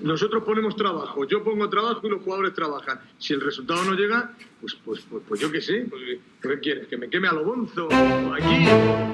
Nosotros ponemos trabajo, yo pongo trabajo y los jugadores trabajan. Si el resultado no llega, pues, pues, pues, pues yo qué sé, pues, ¿qué quieres? ¿Que me queme a lo bonzo? ¿O aquí?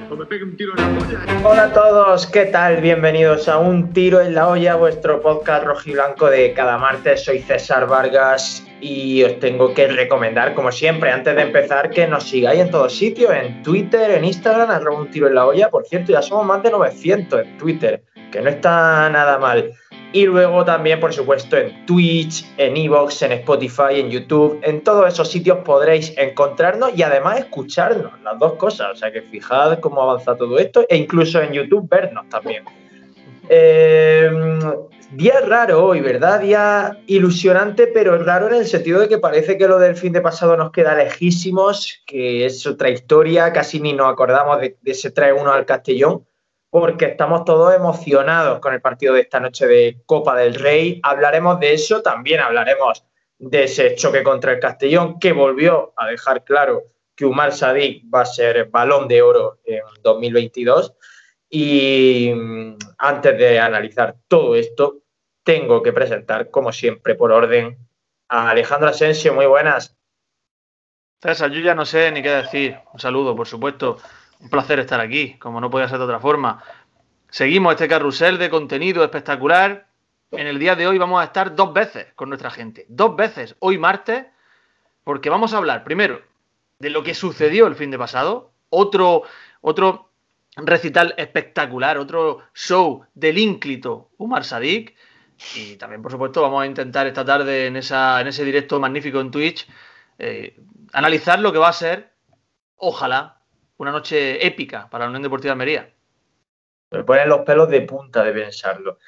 ¿O me pegue un tiro en la olla? Hola a todos, ¿qué tal? Bienvenidos a Un Tiro en la Olla, vuestro podcast rojiblanco de cada martes. Soy César Vargas y os tengo que recomendar, como siempre, antes de empezar, que nos sigáis en todos sitios, en Twitter, en Instagram, arroba un tiro en la olla. Por cierto, ya somos más de 900 en Twitter, que no está nada mal. Y luego también, por supuesto, en Twitch, en Evox, en Spotify, en YouTube, en todos esos sitios podréis encontrarnos y además escucharnos, las dos cosas. O sea que fijad cómo avanza todo esto e incluso en YouTube vernos también. Eh, día raro hoy, ¿verdad? Día ilusionante, pero raro en el sentido de que parece que lo del fin de pasado nos queda lejísimos, que es otra historia, casi ni nos acordamos de, de ese 3-1 al Castellón porque estamos todos emocionados con el partido de esta noche de Copa del Rey. Hablaremos de eso, también hablaremos de ese choque contra el Castellón, que volvió a dejar claro que Umar Sadik va a ser balón de oro en 2022. Y mm, antes de analizar todo esto, tengo que presentar, como siempre, por orden, a Alejandro Asensio. Muy buenas. César, yo ya no sé ni qué decir. Un saludo, por supuesto. Un placer estar aquí, como no podía ser de otra forma. Seguimos este carrusel de contenido espectacular. En el día de hoy vamos a estar dos veces con nuestra gente. Dos veces, hoy martes, porque vamos a hablar primero de lo que sucedió el fin de pasado. Otro, otro recital espectacular, otro show del ínclito Umar Sadik. Y también, por supuesto, vamos a intentar esta tarde en, ese directo magnífico en Twitch eh, analizar lo que va a ser, ojalá, una noche épica para la Unión Deportiva de Almería. Me ponen los pelos de punta de pensarlo.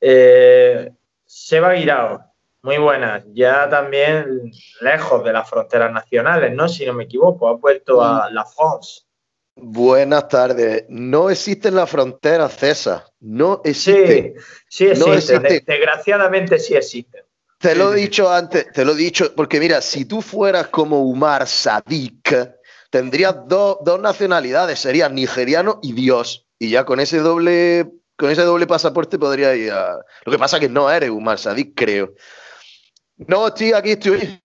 Eh, Seba Guirao, muy buenas. Ya también lejos de las fronteras nacionales, ¿no? Si no me equivoco, ha vuelto a La France. Buenas tardes. No existen las fronteras, César. No existen. Sí, sí existen. No existe. Desgraciadamente sí existen. Te lo he dicho antes, te lo he dicho, porque mira, si tú fueras como Umar Sadik, tendrías dos, nacionalidades, serías nigeriano y Dios. Y ya con ese doble, con ese doble pasaporte podría ir a. Lo que pasa es que no eres Umar Sadik, creo. No, estoy aquí, estoy.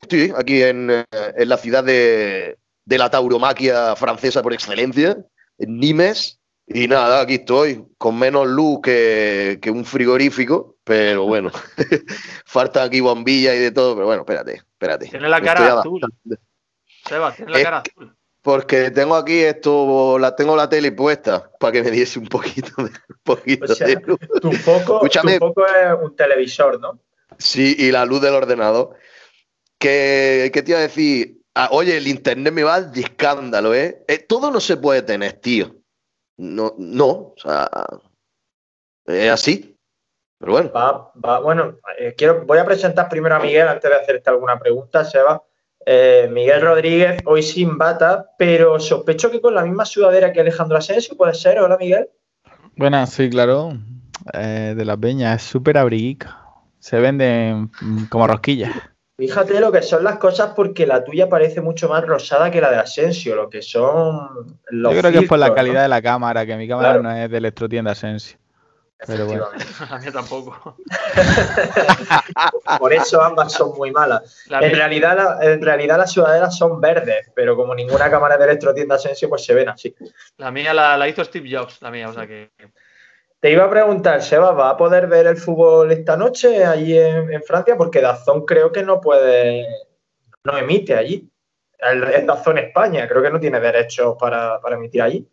Estoy aquí en, eh, la ciudad de, la tauromaquia francesa por excelencia, en Nimes. Y nada, aquí estoy, con menos luz que, un frigorífico, pero bueno, falta aquí bombillas y de todo, pero bueno, espérate, espérate. Tiene la cara azul. Seba, tiene la cara azul. Porque tengo aquí esto, la, tengo la tele puesta para que me diese un poquito de, un poquito de luz. Tu foco, es un televisor, ¿no? Sí, y la luz del ordenador. ¿Qué, qué te iba a decir? Ah, oye, el internet me va de escándalo, ¿eh? ¿eh? Todo no se puede tener, tío. No, no, o sea, es así. Pero bueno. Va, bueno, eh, quiero, voy a presentar primero a Miguel antes de hacerte alguna pregunta, Seba. Eh, Miguel Rodríguez, hoy sin bata, pero sospecho que con la misma sudadera que Alejandro Asensio, ¿puede ser? Hola, Miguel. Buenas, sí, claro. Eh, de la peña, es súper abriguica. Se venden como rosquillas. Fíjate lo que son las cosas porque la tuya parece mucho más rosada que la de Asensio, lo que son los Yo creo que es por la calidad de la cámara, que mi cámara no es de electrotienda Asensio. Pero bueno. A mí tampoco. Por eso ambas son muy malas. en, realidad, la, en realidad las sudaderas son verdes, pero como ninguna cámara de electrotienda Sensio, pues se ven así. La mía la, hizo Steve Jobs, la mía, o sea que... Te iba a preguntar, Seba, ¿va a poder ver el fútbol esta noche allí en, Francia? Porque Dazón creo que no puede, no emite allí. Es Dazón España, creo que no tiene derechos para, para emitir allí.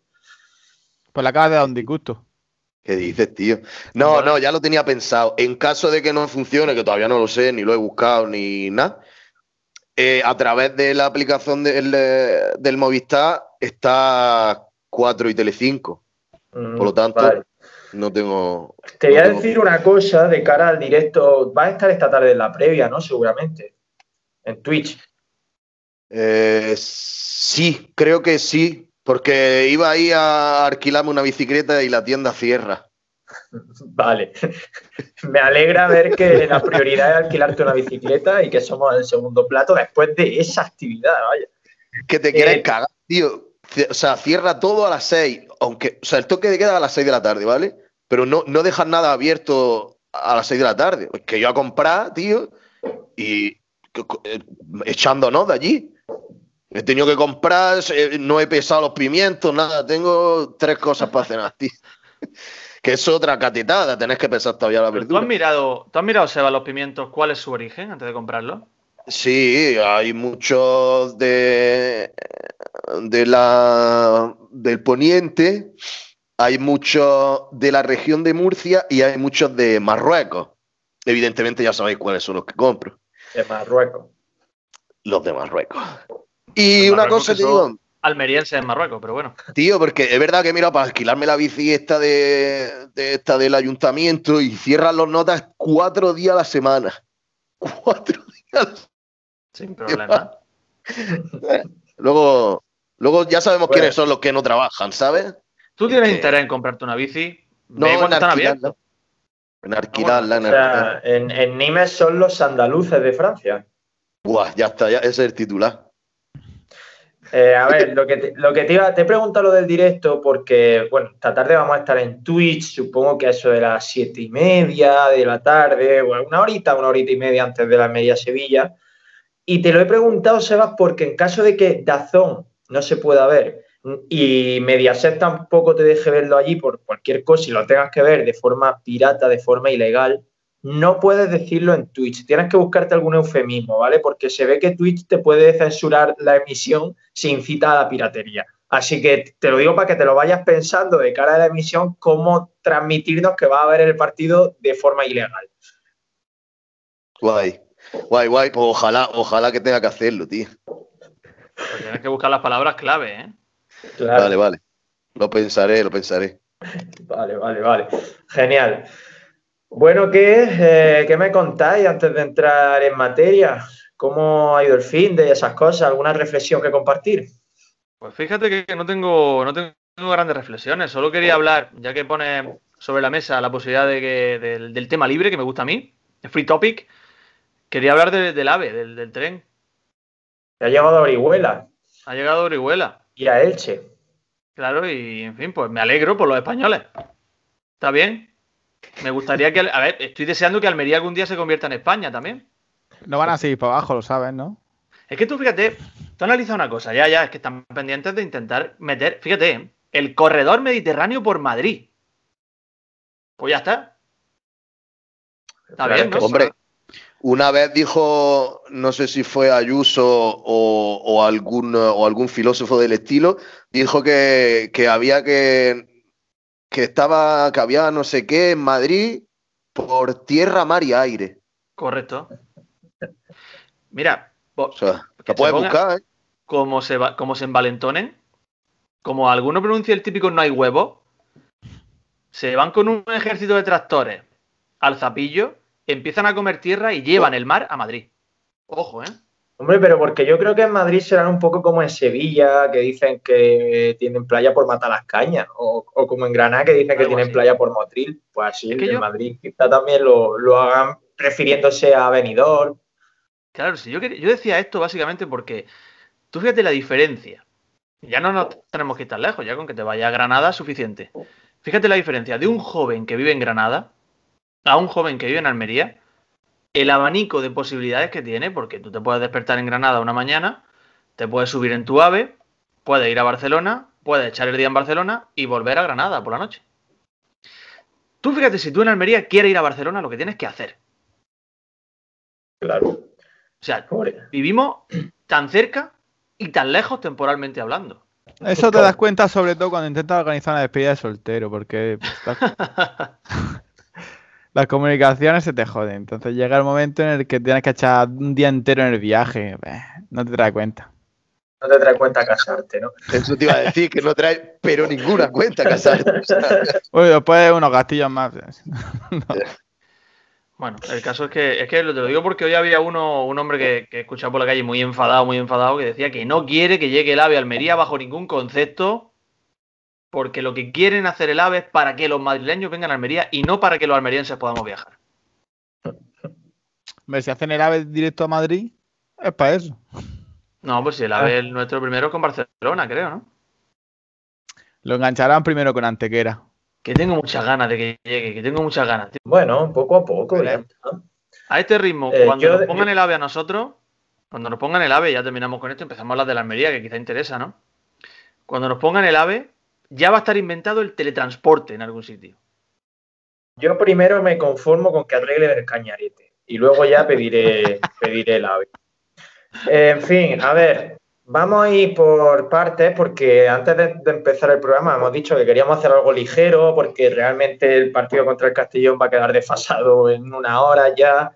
Pues la acaba de dar un disgusto. ¿Qué dices, tío? No, no, ya lo tenía pensado. En caso de que no funcione, que todavía no lo sé, ni lo he buscado, ni nada, eh, a través de la aplicación del, del Movistar está 4 y Telecinco. Mm, Por lo tanto, no tengo. Te voy a decir una cosa de cara al directo. Va a estar esta tarde en la previa, ¿no? Seguramente. En Twitch. Eh, sí, creo que sí. Porque iba ahí a alquilarme una bicicleta y la tienda cierra. Vale. Me alegra ver que la prioridad es alquilarte una bicicleta y que somos el segundo plato después de esa actividad, vaya. Que te quieres eh, cagar, tío. O sea, cierra todo a las seis. Aunque, o sea, el toque de queda a las seis de la tarde, ¿vale? Pero no, no dejas nada abierto a las 6 de la tarde. Pues que yo a comprar, tío, y eh, echándonos de allí. He tenido que comprar, eh, no he pesado los pimientos, nada. Tengo tres cosas para cenar, tío. Que es otra catetada, tenés que pesar todavía la Pero ¿Tú verdura. has mirado, tú has mirado, Seba, los pimientos, cuál es su origen antes de comprarlo? Sí, hay muchos de, de la, del poniente, hay muchos de la región de Murcia y hay muchos de Marruecos. Evidentemente ya sabéis cuáles son los que compro, De Marruecos. los de Marruecos. Y una cosa te digo, Almerienses en Marruecos, pero bueno. tío, porque es verdad que mira, para alquilarme la bici esta de, de esta del ayuntamiento y cierran los notas cuatro días a la semana. Cuatro días a la Sin problema. Luego, luego ya sabemos Bueno. quiénes son los que no trabajan, ¿sabes? ¿Tú tienes Eh, interés en comprarte una bici? No, en alquilarla. En alquilarla, en O alquilarla. sea, en, en Nimes son los andaluces de Francia. Buah, ya está, ya ese es el titular. Eh, a ver, lo que, te, lo que te iba, te he preguntado lo del directo porque, bueno, esta tarde vamos a estar en Twitch, supongo que a eso de las siete y media de la tarde, bueno, una horita, una horita y media antes de la media Sevilla. Y te lo he preguntado, Sebas, porque en caso de que Dazón no se pueda ver y Mediaset tampoco te deje verlo allí por cualquier cosa y lo tengas que ver de forma pirata, de forma ilegal, no puedes decirlo en Twitch. Tienes que buscarte algún eufemismo, ¿vale? Porque se ve que Twitch te puede censurar la emisión si incita a la piratería. Así que te lo digo para que te lo vayas pensando de cara a la emisión, cómo transmitirnos que va a haber el partido de forma ilegal. Guay. Guay, guay. Pues ojalá, ojalá que tenga que hacerlo, tío. Pues tienes que buscar las palabras clave, ¿eh? Claro. Vale, vale. Lo pensaré, lo pensaré. Vale, vale, vale. Genial. Bueno, ¿qué, eh, ¿qué me contáis antes de entrar en materia? ¿Cómo ha ido el fin de esas cosas? ¿Alguna reflexión que compartir? Pues fíjate que no tengo, no tengo grandes reflexiones. Solo quería hablar, ya que pone sobre la mesa la posibilidad de que, del, del tema libre que me gusta a mí, el free topic. Quería hablar de- del AVE, del, del tren. Ha llegado a Orihuela Ha llegado a Orihuela. y a Elche. Claro, y en fin, pues me alegro por los españoles. ¿Está bien? Me gustaría que. A ver, estoy deseando que Almería algún día se convierta en España también. No van a seguir para abajo, lo sabes, ¿no? Es que tú fíjate, tú analiza una cosa, ya, ya, es que están pendientes de intentar meter, fíjate, el corredor mediterráneo por Madrid. Pues ya está. Bien, es ¿no? Hombre, una vez dijo, no sé si fue Ayuso o, o algún, o algún filósofo del estilo, dijo que, que había que, que estaba, que había no sé qué en Madrid por tierra, mar y aire. Correcto. Mira, po- O sea, Que puedes se buscar, ¿eh? como se, va- como se envalentonen, como alguno pronuncia el típico no hay huevo, se van con un ejército de tractores al zapillo, empiezan a comer tierra y llevan el mar a Madrid. Ojo, ¿eh? Hombre, pero porque yo creo que en Madrid serán un poco como en Sevilla, que dicen que tienen playa por Matalascaña, o, o como en Granada, que dicen que tienen así. playa por Motril. Pues así Es que en yo- Madrid quizá también lo, lo hagan refiriéndose a Benidorm. Claro, si yo, yo decía esto básicamente porque tú fíjate la diferencia. Ya no nos tenemos que ir tan lejos, ya con que te vaya a Granada es suficiente. Fíjate la diferencia de un joven que vive en Granada a un joven que vive en Almería, el abanico de posibilidades que tiene, porque tú te puedes despertar en Granada una mañana, te puedes subir en tu ave, puedes ir a Barcelona, puedes echar el día en Barcelona y volver a Granada por la noche. Tú fíjate, si tú en Almería quieres ir a Barcelona, lo que tienes que hacer. Claro. O sea, vivimos tan cerca y tan lejos temporalmente hablando. Eso te das cuenta sobre todo cuando intentas organizar una despedida de soltero, porque las, comunicaciones se te joden. Entonces llega el momento en el que tienes que echar un día entero en el viaje. No te das cuenta. no te trae cuenta casarte, ¿no? Eso te iba a decir, que no trae pero ninguna cuenta casarte. O sea, Uy, después unos gastillos más. Bueno, el caso es que, es que lo- te lo digo porque hoy había uno, un hombre que, que escuchaba por la calle muy enfadado, muy enfadado, que decía que no quiere que llegue el AVE a Almería bajo ningún concepto, porque lo que quieren hacer el AVE es para que los madrileños vengan a Almería y no para que los almerienses podamos viajar. Hombre, si hacen el AVE directo a Madrid, es para eso. No, pues si el AVE es nuestro primero con Barcelona, creo, ¿no? Lo engancharán primero con Antequera. Que tengo muchas ganas de que llegue, que tengo muchas ganas. Bueno, poco a poco, ya está. A este ritmo, Eh, cuando yo- nos pongan el ave a nosotros, cuando nos pongan el ave, ya terminamos con esto, empezamos a hablar de la Almería, que quizá interesa, ¿no? Cuando nos pongan el ave, ya va a estar inventado el teletransporte en algún sitio. Yo primero me conformo con que arregle el cañarete y luego ya pediré, pediré el ave. En fin, a ver, vamos a ir por partes porque antes de, de empezar el programa hemos dicho que queríamos hacer algo ligero porque realmente el partido contra el Castellón va a quedar desfasado en una hora ya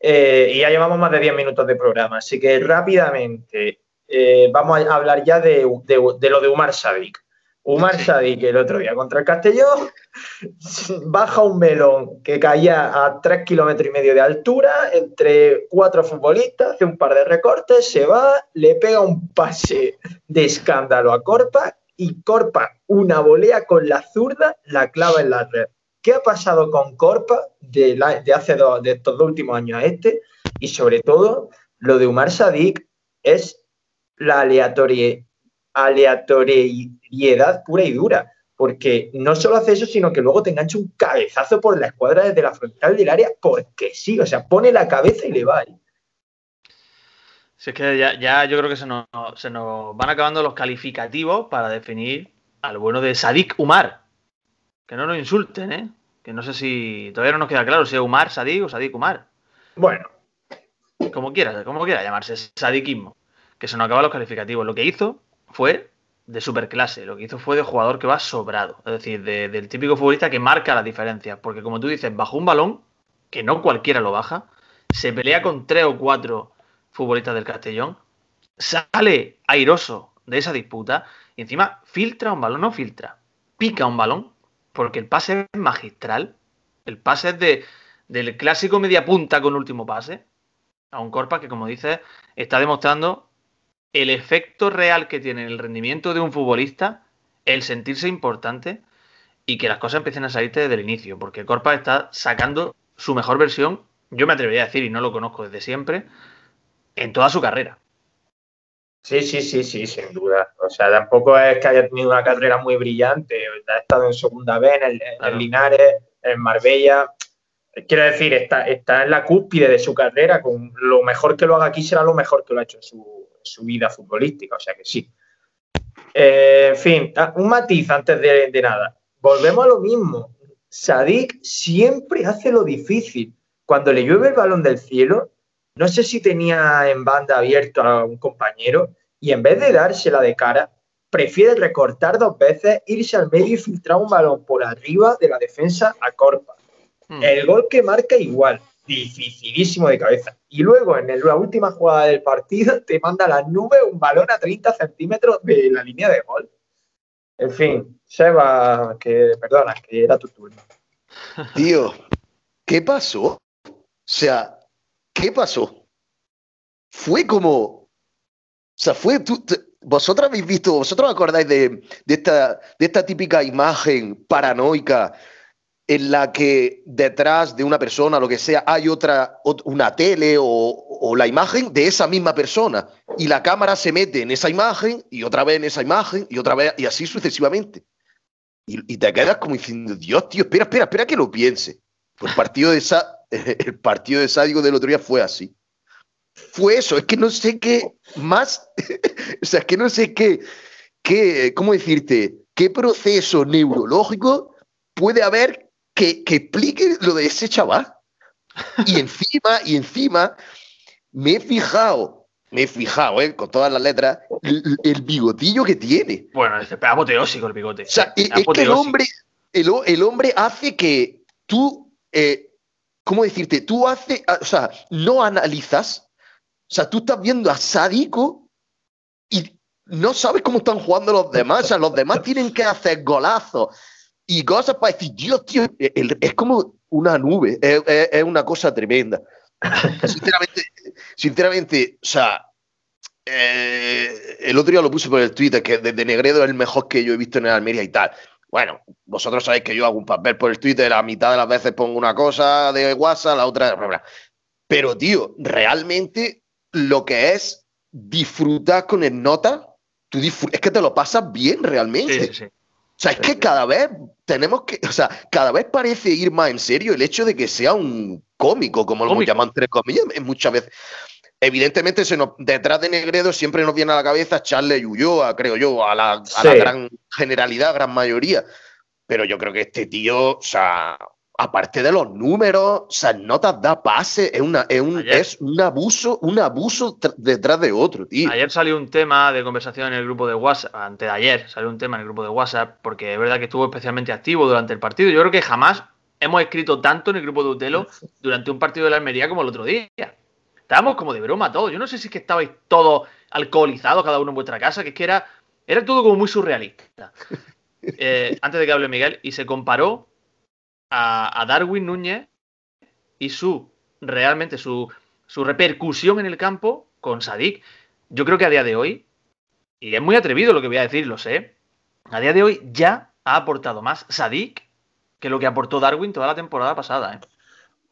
eh, y ya llevamos más de 10 minutos de programa. Así que rápidamente eh, vamos a hablar ya de, de- de lo de Umar Sadik. Umar. Sadik el otro día contra el Castellón baja un melón que caía a 3 kilómetros y medio de altura entre cuatro futbolistas, hace un par de recortes, se va, le pega un pase de escándalo a Corpa y Corpa una volea con la zurda, la clava en la red. ¿Qué ha pasado con Corpa de, la- de hace dos, de estos dos últimos años a este? Y sobre todo, lo de Umar Sadik es la aleatorie- aleatoriedad pura y dura porque no solo hace eso, sino que luego te engancha un cabezazo por la escuadra desde la frontal del área, porque sí, o sea, pone la cabeza y le va ahí. Si es que ya, ya yo creo que se nos, se nos van acabando los calificativos para definir al bueno de Sadik Umar. Que no nos insulten, ¿eh? Que no sé si todavía no nos queda claro si es Umar Sadik o Sadik Umar. Bueno, Como quiera, como quiera llamarse, sadikismo. Que se nos acaban los calificativos. Lo que hizo fue de superclase. Lo que hizo fue de jugador que va sobrado. Es decir, de- del típico futbolista que marca las diferencias. Porque como tú dices, bajó un balón, que no cualquiera lo baja, se pelea con tres o cuatro futbolistas del Castellón, sale airoso de esa disputa y encima filtra un balón, no filtra, pica un balón, porque el pase es magistral. El pase es de, del clásico media punta con último pase a un Corpa que, como dices, está demostrando el efecto real que tiene en el rendimiento de un futbolista, el sentirse importante y que las cosas empiecen a salirte desde el inicio, porque Corpa está sacando su mejor versión, yo me atrevería a decir, y no lo conozco desde siempre, en toda su carrera. sí, sí, sí, sí, sin duda. O sea, tampoco es que haya tenido una carrera muy brillante. Ha estado en segunda vez, en el, en Claro. Linares, en Marbella. Quiero decir, está, está en la cúspide de su carrera. Con lo mejor que lo haga aquí será lo mejor que lo ha hecho en su, su vida futbolística. O sea que sí. Eh, en fin, un matiz antes de, de nada. Volvemos a lo mismo. Sadik siempre hace lo difícil. Cuando le llueve el balón del cielo, no sé si tenía en banda abierto a un compañero y en vez de dársela de cara, prefiere recortar dos veces, irse al medio y filtrar un balón por arriba de la defensa a Corpa. Hmm. El gol que marca igual, dificilísimo de cabeza. Y luego en la última jugada del partido te manda a las nubes un balón a 30 centímetros de la línea de gol. En fin, Seba, que perdona, que era tu turno. Tío, ¿qué pasó? O sea, ¿qué pasó? Fue como. O sea, fue. tú- vosotros habéis visto, vosotros os acordáis de, de esta, de esta típica imagen paranoica en la que detrás de una persona, lo que sea, hay otra, ot- una tele o, la imagen de esa misma persona. Y la cámara se mete en esa imagen y otra vez en esa imagen y otra vez, y así sucesivamente. Y, te quedas como diciendo, Dios, tío, espera, espera, espera que lo piense. Pues el partido de Sa- el partido de Sádico del otro día fue así. Fue eso, es que no sé qué más, o sea, es que no sé qué, qué, ¿cómo decirte? ¿Qué proceso neurológico puede haber que, que explique lo de ese chaval? Y encima, y encima, me he fijado, me he fijado, ¿eh? con todas las letras, el, el bigotillo que tiene. Bueno, es apoteósico el bigote. O sea, es, es que el hombre, el, el hombre hace que tú, eh, ¿cómo decirte? Tú haces, o sea, no analizas, o sea, tú estás viendo a Sádico y no sabes cómo están jugando los demás, o sea, los demás tienen que hacer golazos y cosas para decir, Dios, tío, es como una nube, es, es- es una cosa tremenda. Sinceramente, sinceramente, o sea, eh, el otro día lo puse por el Twitter, que desde Negredo es el mejor que yo he visto en el Almería y tal. Bueno, vosotros sabéis que yo hago un papel por el Twitter, la mitad de las veces pongo una cosa de WhatsApp, la otra... bla, bla. Pero, tío, realmente lo que es disfrutar con el nota, tú disfr- es que te lo pasas bien realmente. Sí, sí, sí. Sea, es que cada vez tenemos que, o sea, cada vez parece ir más en serio el hecho de que sea un cómico, como lo llaman tres comillas, muchas veces. Evidentemente, se nos, detrás de Negredo siempre nos viene a la cabeza Charles y Ulloa, creo yo, a la, a la Sí. gran generalidad, gran mayoría. Pero yo creo que este tío, o sea, aparte de los números, o sea, notas da pase, es, una, es, un, es un abuso, un abuso tr- detrás de otro, tío. Ayer salió un tema de conversación en el grupo de WhatsApp, antes de ayer salió un tema en el grupo de WhatsApp, porque es verdad que estuvo especialmente activo durante el partido. Yo creo que jamás hemos escrito tanto en el grupo de Utelo durante un partido de la Almería como el otro día. Estábamos como de broma todos. Yo no sé si es que estabais todos alcoholizados, cada uno en vuestra casa, que es que era, era todo como muy surrealista. Eh, antes de que hable Miguel, y se comparó a, a Darwin Núñez y su realmente su, su repercusión en el campo con Sadik. Yo creo que a día de hoy, y es muy atrevido lo que voy a decir, lo sé, a día de hoy ya ha aportado más Sadik que lo que aportó Darwin toda la temporada pasada. ¿eh?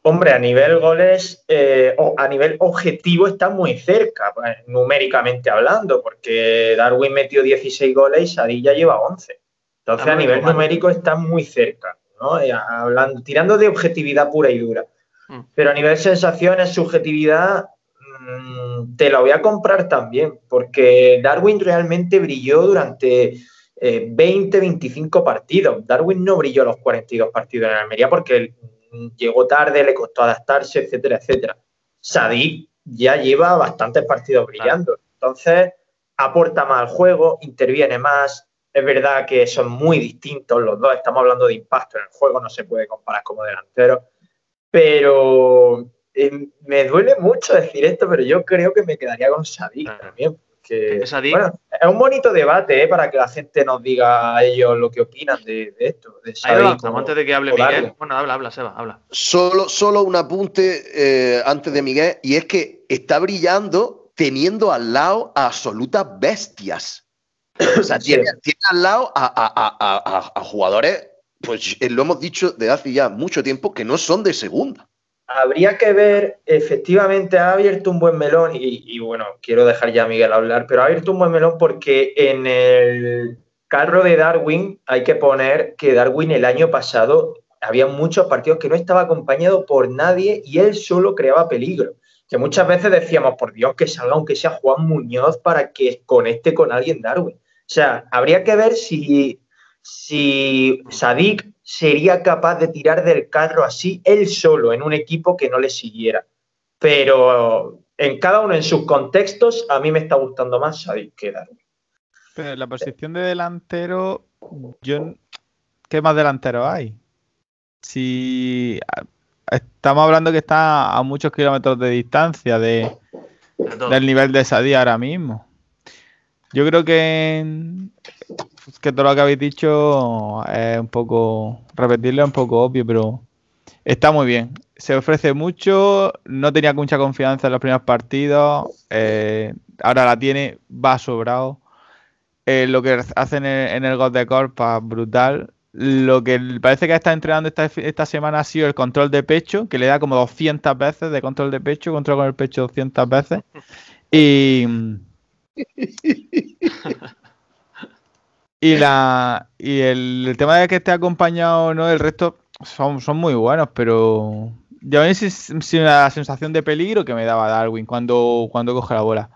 Hombre, a nivel goles, eh, o a nivel objetivo está muy cerca, eh, numéricamente hablando, porque Darwin metió 16 goles y Sadik ya lleva 11. Entonces, a nivel numérico está muy cerca, ¿no? Eh, hablando, tirando de objetividad pura y dura. Mm. Pero a nivel sensaciones, subjetividad, mm, te la voy a comprar también, porque Darwin realmente brilló durante eh, 20, 25 partidos. Darwin no brilló los 42 partidos en Almería porque mm, llegó tarde, le costó adaptarse, etcétera, etcétera. Sadik ya lleva bastantes partidos brillando. Entonces, aporta más al juego, interviene más. Es verdad que son muy distintos los dos. Estamos hablando de impacto en el juego, no se puede comparar como delantero. Pero eh, me duele mucho decir esto, pero yo creo que me quedaría con Sadik Claro. también. Bueno, es un bonito debate ¿eh? para que la gente nos diga a ellos lo que opinan de, de esto. De Sadik como- antes de que hable Miguel. Bueno, habla, habla, Seba, habla. Solo, solo un apunte eh, antes de Miguel, y es que está brillando teniendo al lado a absolutas bestias. O sea, tiene, tiene al lado a, a- a- a- a- a jugadores, pues eh, lo hemos dicho desde hace ya mucho tiempo, que no son de segunda. Habría que ver, efectivamente ha abierto un buen melón y, y, bueno, quiero dejar ya a Miguel hablar, pero ha abierto un buen melón porque en el carro de Darwin hay que poner que Darwin el año pasado había muchos partidos que no estaba acompañado por nadie y él solo creaba peligro. Que muchas veces decíamos, por Dios, que salga aunque sea Juan Muñoz para que conecte con alguien Darwin. O sea, habría que ver si, si Sadik sería capaz de tirar del carro así él solo en un equipo que no le siguiera. Pero en cada uno en sus contextos, a mí me está gustando más Sadik que Darwin. Pero en la posición de delantero, yo ¿qué más delanteros hay? Si estamos hablando que está a muchos kilómetros de distancia de, del nivel de Sadí ahora mismo. Yo creo que, que todo lo que habéis dicho es un poco, repetirlo es un poco obvio, pero está muy bien. Se ofrece mucho, no tenía mucha confianza en los primeros partidos, eh, ahora la tiene, va sobrado. Eh, lo que hacen en, en el God de Corpa, brutal. Lo que parece que está entrenando esta, esta semana ha sido el control de pecho, que le da como 200 veces de control de pecho, control con el pecho 200 veces. Y, y, la, y el, el tema de que esté acompañado o no, el resto son, son muy buenos, pero ya ves si, si la sensación de peligro que me daba Darwin cuando, cuando coge la bola.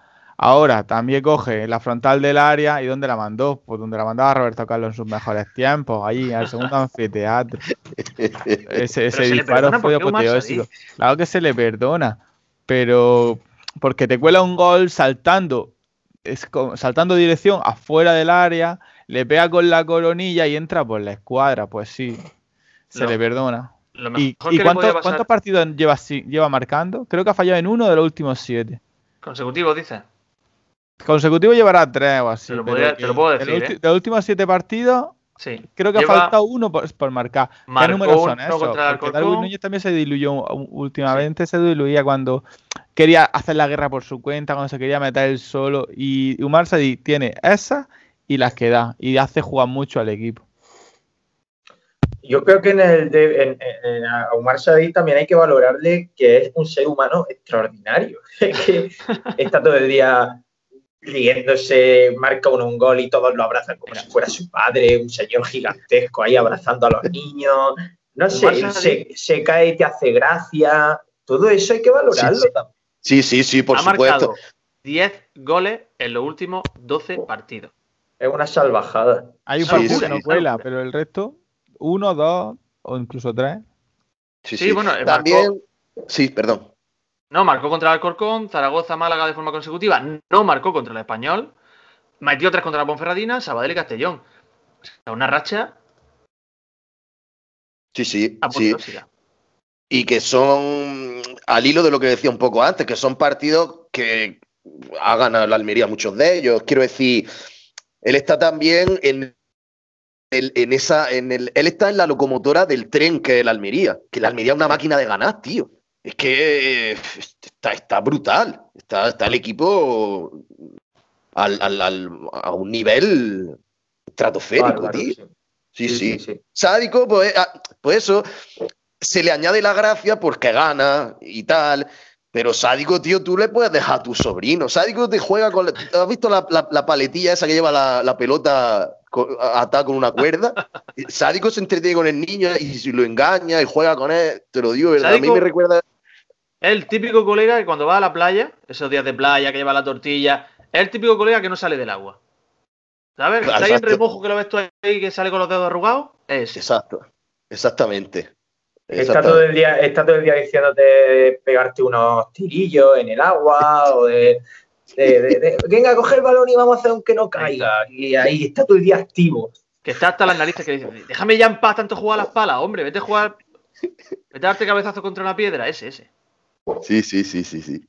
Ahora también coge la frontal del área y ¿dónde la mandó? Pues donde la mandaba Roberto Carlos en sus mejores tiempos, allí, al segundo anfiteatro. Ese, disparo fue apoteósico. Claro que se le perdona, pero porque te cuela un gol saltando, es como- saltando dirección afuera del área, le pega con la coronilla y entra por la escuadra, pues sí, se le perdona. Lo ¿Y, cuántos, podía pasar cuántos partidos lleva, lleva marcando? Creo que ha fallado en uno de los últimos siete. consecutivo, dice. Consecutivo llevará tres o así. Te lo pero podría- te que lo puedo de los decir, ulti- ¿eh? De los últimos siete partidos, Sí. creo que Lleva- ha faltado uno por, por marcar. ¿Qué Marcó números son esos? Porque Darwin. Núñez también se diluyó últimamente, se diluía cuando quería hacer la guerra por su cuenta, cuando se quería meter él solo. Y Umar Sadi tiene esas y las que da. Y hace jugar mucho al equipo. Yo creo que en el de, en- en- a Omar Sadik también hay que valorarle que es un ser humano extraordinario, que está todo el día riéndose, marca uno un gol y todos lo abrazan como si fuera su padre, un señor gigantesco ahí abrazando a los niños. No sé, se, se, cae y te hace gracia. Todo eso hay que valorarlo sí, sí. también. Sí, sí, sí, por ha supuesto. marcado 10 goles en los últimos 12 partidos. Es una salvajada. Hay un Sí, partido sí, que no cuela, pero el resto, uno, dos o incluso tres. Sí, Sí, sí. bueno, eh, También. Sí, perdón. No marcó contra el Alcorcón, Zaragoza, Málaga de forma consecutiva. No marcó contra el Español. Metió tres contra la Ponferradina, Sabadell y Castellón. O sea, una racha Sí, sí, sí. Y que son, al hilo de lo que decía un poco antes, que son partidos que ha ganado la Almería muchos de ellos. Quiero decir, él está también en, el- en esa, en el, él está en la locomotora del tren que es la Almería. Que la Almería es una máquina de ganar, tío. Es que eh, está, está brutal. Está, está el equipo al, al- al- a un nivel estratosférico, tío. sí. Sí, sí. Sádico, pues, ah, pues eso, se le añade la gracia porque gana y tal. Pero sádico, tío, tú le puedes dejar a tu sobrino. Sádico te juega con. la- ¿Has visto la, la- la paletilla esa que lleva la, la pelota atada con una cuerda? Sádico se entretiene con el niño y si lo engaña y juega con él. Te lo digo, ¿verdad? A mí me recuerda. Es el típico colega que cuando va a la playa, esos días de playa que lleva la tortilla, es el típico colega que no sale del agua. ¿Sabes? Está ahí en remojo que lo ves tú ahí que sale con los dedos arrugados. Es ese. Exacto, exactamente. Está todo, el día, está todo el día diciéndote de pegarte unos tirillos en el agua o de, de- de- de, venga, coge el balón y vamos a hacer aunque no caiga. Y ahí está todo el día activo. Que está hasta las narices que dice, déjame ya en paz tanto jugar a las palas, hombre, vete a jugar. Vete a darte cabezazo contra una piedra, ese, ese. Sí, sí, sí, sí, sí.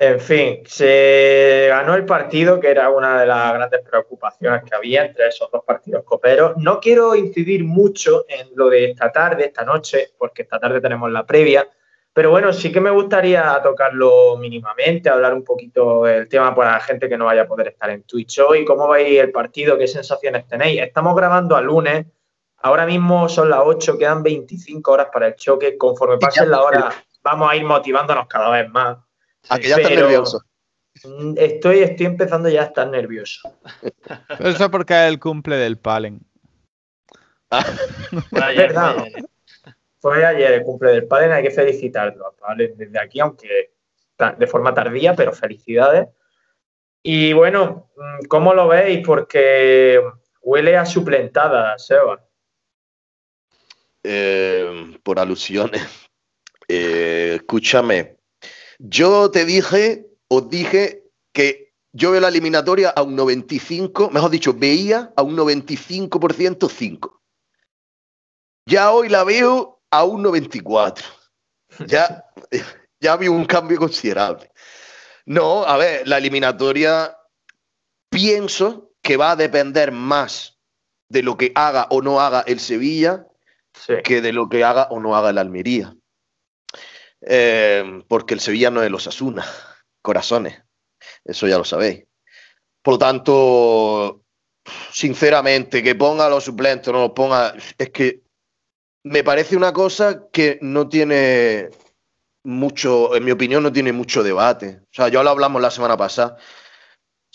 En fin, se ganó el partido, que era una de las grandes preocupaciones que había entre esos dos partidos coperos. No quiero incidir mucho en lo de esta tarde, esta noche, porque esta tarde tenemos la previa, pero bueno, sí que me gustaría tocarlo mínimamente, hablar un poquito del tema para la gente que no vaya a poder estar en Twitch hoy. ¿Cómo veis el partido? ¿Qué sensaciones tenéis? Estamos grabando a lunes, ahora mismo son las 8, quedan 25 horas para el choque. Conforme pasen la hora, vamos a ir motivándonos cada vez más. A que ya estás nervioso. Mm, Estoy, estoy empezando ya a estar nervioso. Eso es porque es el cumple del Palen. Fue ayer, verdad. fue ayer. Fue ayer el cumple del padre, hay que felicitarlo a Pablo desde aquí, aunque de forma tardía, pero felicidades. Y bueno, mm, ¿cómo lo veis? Porque huele a suplentada, Seba. Eh, por alusiones. Eh, escúchame. Yo te dije, os dije que yo veo la eliminatoria a un 95, mejor dicho, veía a un 95% 5. Ya hoy la veo a un 94. Ya, ya vi un cambio considerable. No, a ver, la eliminatoria pienso que va a depender más de lo que haga o no haga el Sevilla Que de lo que haga o no haga el Almería. Eh, porque el Sevilla no es los Asuna, corazones. Eso ya lo sabéis. Por lo tanto, sinceramente, que ponga los suplentes o no los ponga, es que me parece una cosa que no tiene mucho, en mi opinión, no tiene mucho debate. O sea, ya lo hablamos la semana pasada.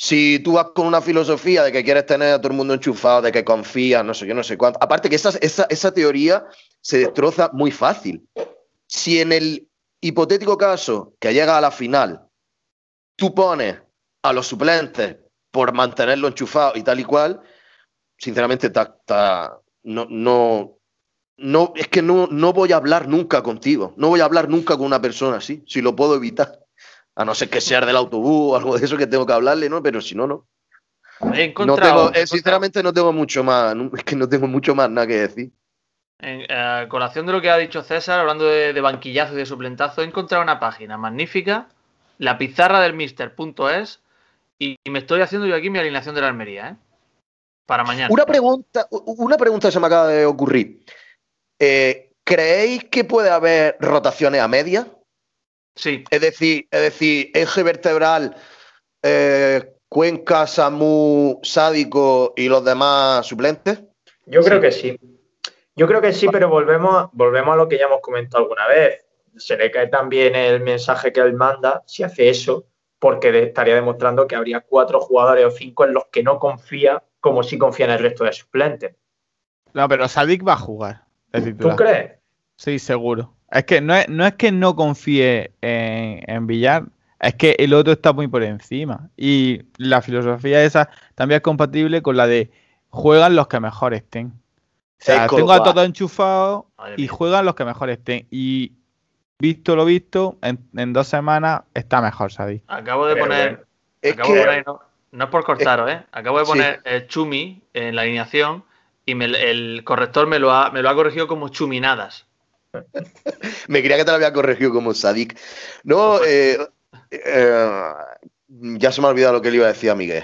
Si tú vas con una filosofía de que quieres tener a todo el mundo enchufado, de que confías, no sé qué, no sé cuánto. Aparte que esa, esa, esa teoría se destroza muy fácil. Si en el hipotético caso que llega a la final, tú pones a los suplentes por mantenerlo enchufado y tal y cual, sinceramente ta- ta- no, no, no, es que no, no voy a hablar nunca contigo. No voy a hablar nunca con una persona así, si lo puedo evitar. A no ser que sea del autobús o algo de eso que tengo que hablarle, ¿no? Pero si no, no. He No tengo, eh, encontrado- sinceramente no tengo mucho más, es que no tengo mucho más nada que decir. En eh, colación de lo que ha dicho César, hablando de, de banquillazo y de suplentazo, he encontrado una página magnífica, la pizarra del mister.es, y, y me estoy haciendo yo aquí mi alineación de la Almería, ¿eh? Para mañana. Una pregunta, una pregunta se me acaba de ocurrir. Eh, ¿Creéis que puede haber rotaciones a media? Sí, Es decir, es decir, eje vertebral, eh, Cuenca, Samu, Sádico y los demás suplentes. Yo creo Sí. que sí. Yo creo que sí, pero volvemos, volvemos a lo que ya hemos comentado alguna vez. Se le cae también el mensaje que él manda, si hace eso, porque estaría demostrando que habría cuatro jugadores o cinco en los que no confía como si confía en el resto de suplentes. No, pero Sadik va a jugar. ¿Tú crees? Sí, seguro. Es que no es, no es que no confíe en, en Villar, es que el otro está muy por encima. Y la filosofía esa también es compatible con la de juegan los que mejor estén. O sea, tengo a todos enchufados Madre y mía. juegan los que mejor estén. Y visto lo visto, en, en dos semanas está mejor Sadik. Acabo de Pero poner. bueno. Es acabo de que poner no, no es por cortaros, ¿eh? Acabo de Sí. poner eh, Chumi en la alineación y me- el corrector me lo, ha, me lo ha corregido como chuminadas. Me creía que te lo había corregido como Sadik. No, eh, eh, ya se me ha olvidado lo que le iba a decir a Miguel.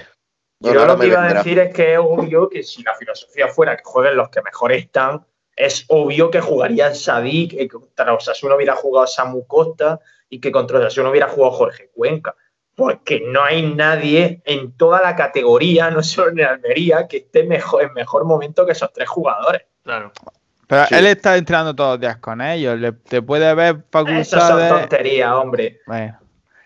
Yo lo que iba a decir es que es obvio que si la filosofía fuera que jueguen los que mejor están, es obvio que jugaría Sadik, que contra Osasuna hubiera jugado Samu Costa y que contra Osasuna hubiera jugado Jorge Cuenca. Porque no hay nadie en toda la categoría, no solo en Almería, que esté mejor, en mejor momento que esos tres jugadores. Claro. Pero Sí. él está entrenando todos los días con ellos. le- te puede ver Esas son facultades. tonterías, hombre. Bueno,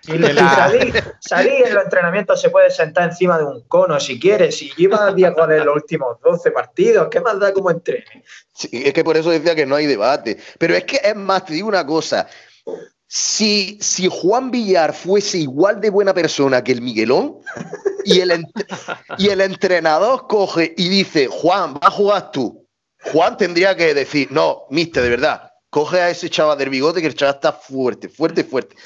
Y la- en los entrenamientos se puede sentar encima de un cono si quiere. Si lleva 10 goles en los últimos 12 partidos, ¿qué más da como entrene? Sí, es que por eso decía que no hay debate. Pero es que es más, te digo una cosa. Si, si Juan Villar fuese igual de buena persona que el Miguelón y el, y el entrenador coge y dice, Juan, vas a jugar tú. Juan tendría que decir, no, mister, de verdad, coge a ese chaval del bigote que el chaval está fuerte, fuerte, fuerte.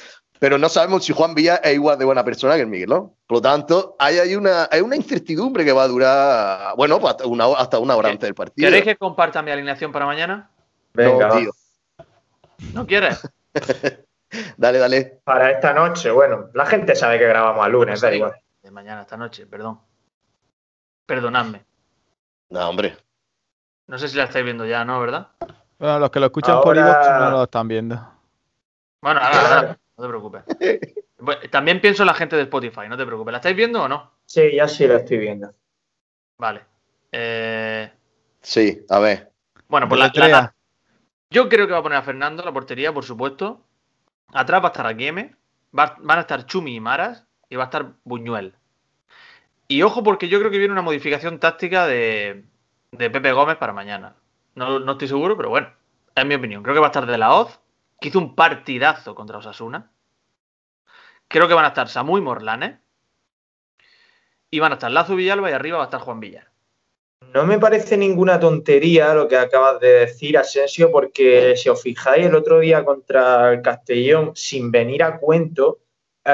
Pero no sabemos si Juan Villar es igual de buena persona que el Miguelón. Por lo tanto, hay, hay, una, hay una incertidumbre que va a durar, bueno, pues hasta una, hora- hasta una hora ¿Qué- antes del partido. ¿Queréis que comparta mi alineación para mañana? Venga, No, tío. ¿No quieres? Dale, dale. para esta noche, bueno, la gente sabe que grabamos a lunes, da igual. De mañana, esta noche, perdón. Perdonadme. No, hombre. No sé si la estáis viendo ya, ¿no? ¿Verdad? bueno, los que lo escuchan por iVoox no lo están viendo. Bueno, ahora, Claro. ahora, no te preocupes. Bueno, También pienso en la gente de Spotify, no te preocupes. ¿La estáis viendo o no? Sí, ya sí lo estoy viendo. Vale. Eh, Sí, a ver. bueno, pues la, la-. Yo creo que va a poner a Fernando la portería, por supuesto. Atrás va a estar Aguieme. Va- van a estar Chumi y Maras. Y va a estar Buñuel. Y ojo, porque yo creo que viene una modificación táctica de, de Pepe Gómez para mañana. No, no estoy seguro, pero bueno, es mi opinión. Creo que va a estar De La Hoz, que hizo un partidazo contra Osasuna. Creo que van a estar Samu y Morlanes. Y van a estar Lazo Villalba y arriba va a estar Juan Villar. No me parece ninguna tontería lo que acabas de decir, Asensio, porque si os fijáis, el otro día contra el Castellón, sin venir a cuento,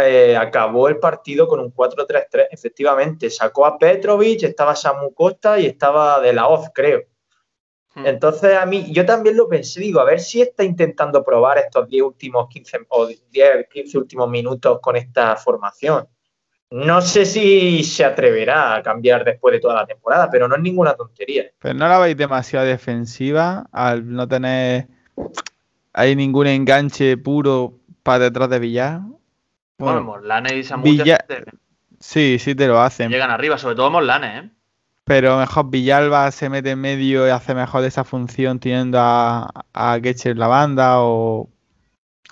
eh, acabó el partido con un 4-3-3. Efectivamente, sacó a Petrovic, estaba Samu Costa y estaba De La Hoz, creo. Hmm. Entonces, a mí, yo también lo pensé, digo, a ver si está intentando probar estos 10 últimos 15 o 10, 15 últimos minutos con esta formación. No sé si se atreverá a cambiar después de toda la temporada, pero no es ninguna tontería. Pero no la veis demasiado defensiva al no tener hay ningún enganche puro para detrás de Villar. Bueno, Bueno, Morlanes y Samu te- sí, sí te lo hacen. llegan arriba, sobre todo Morlanes, ¿eh? Pero mejor Villalba se mete en medio y hace mejor esa función teniendo a, a Getcher la banda o,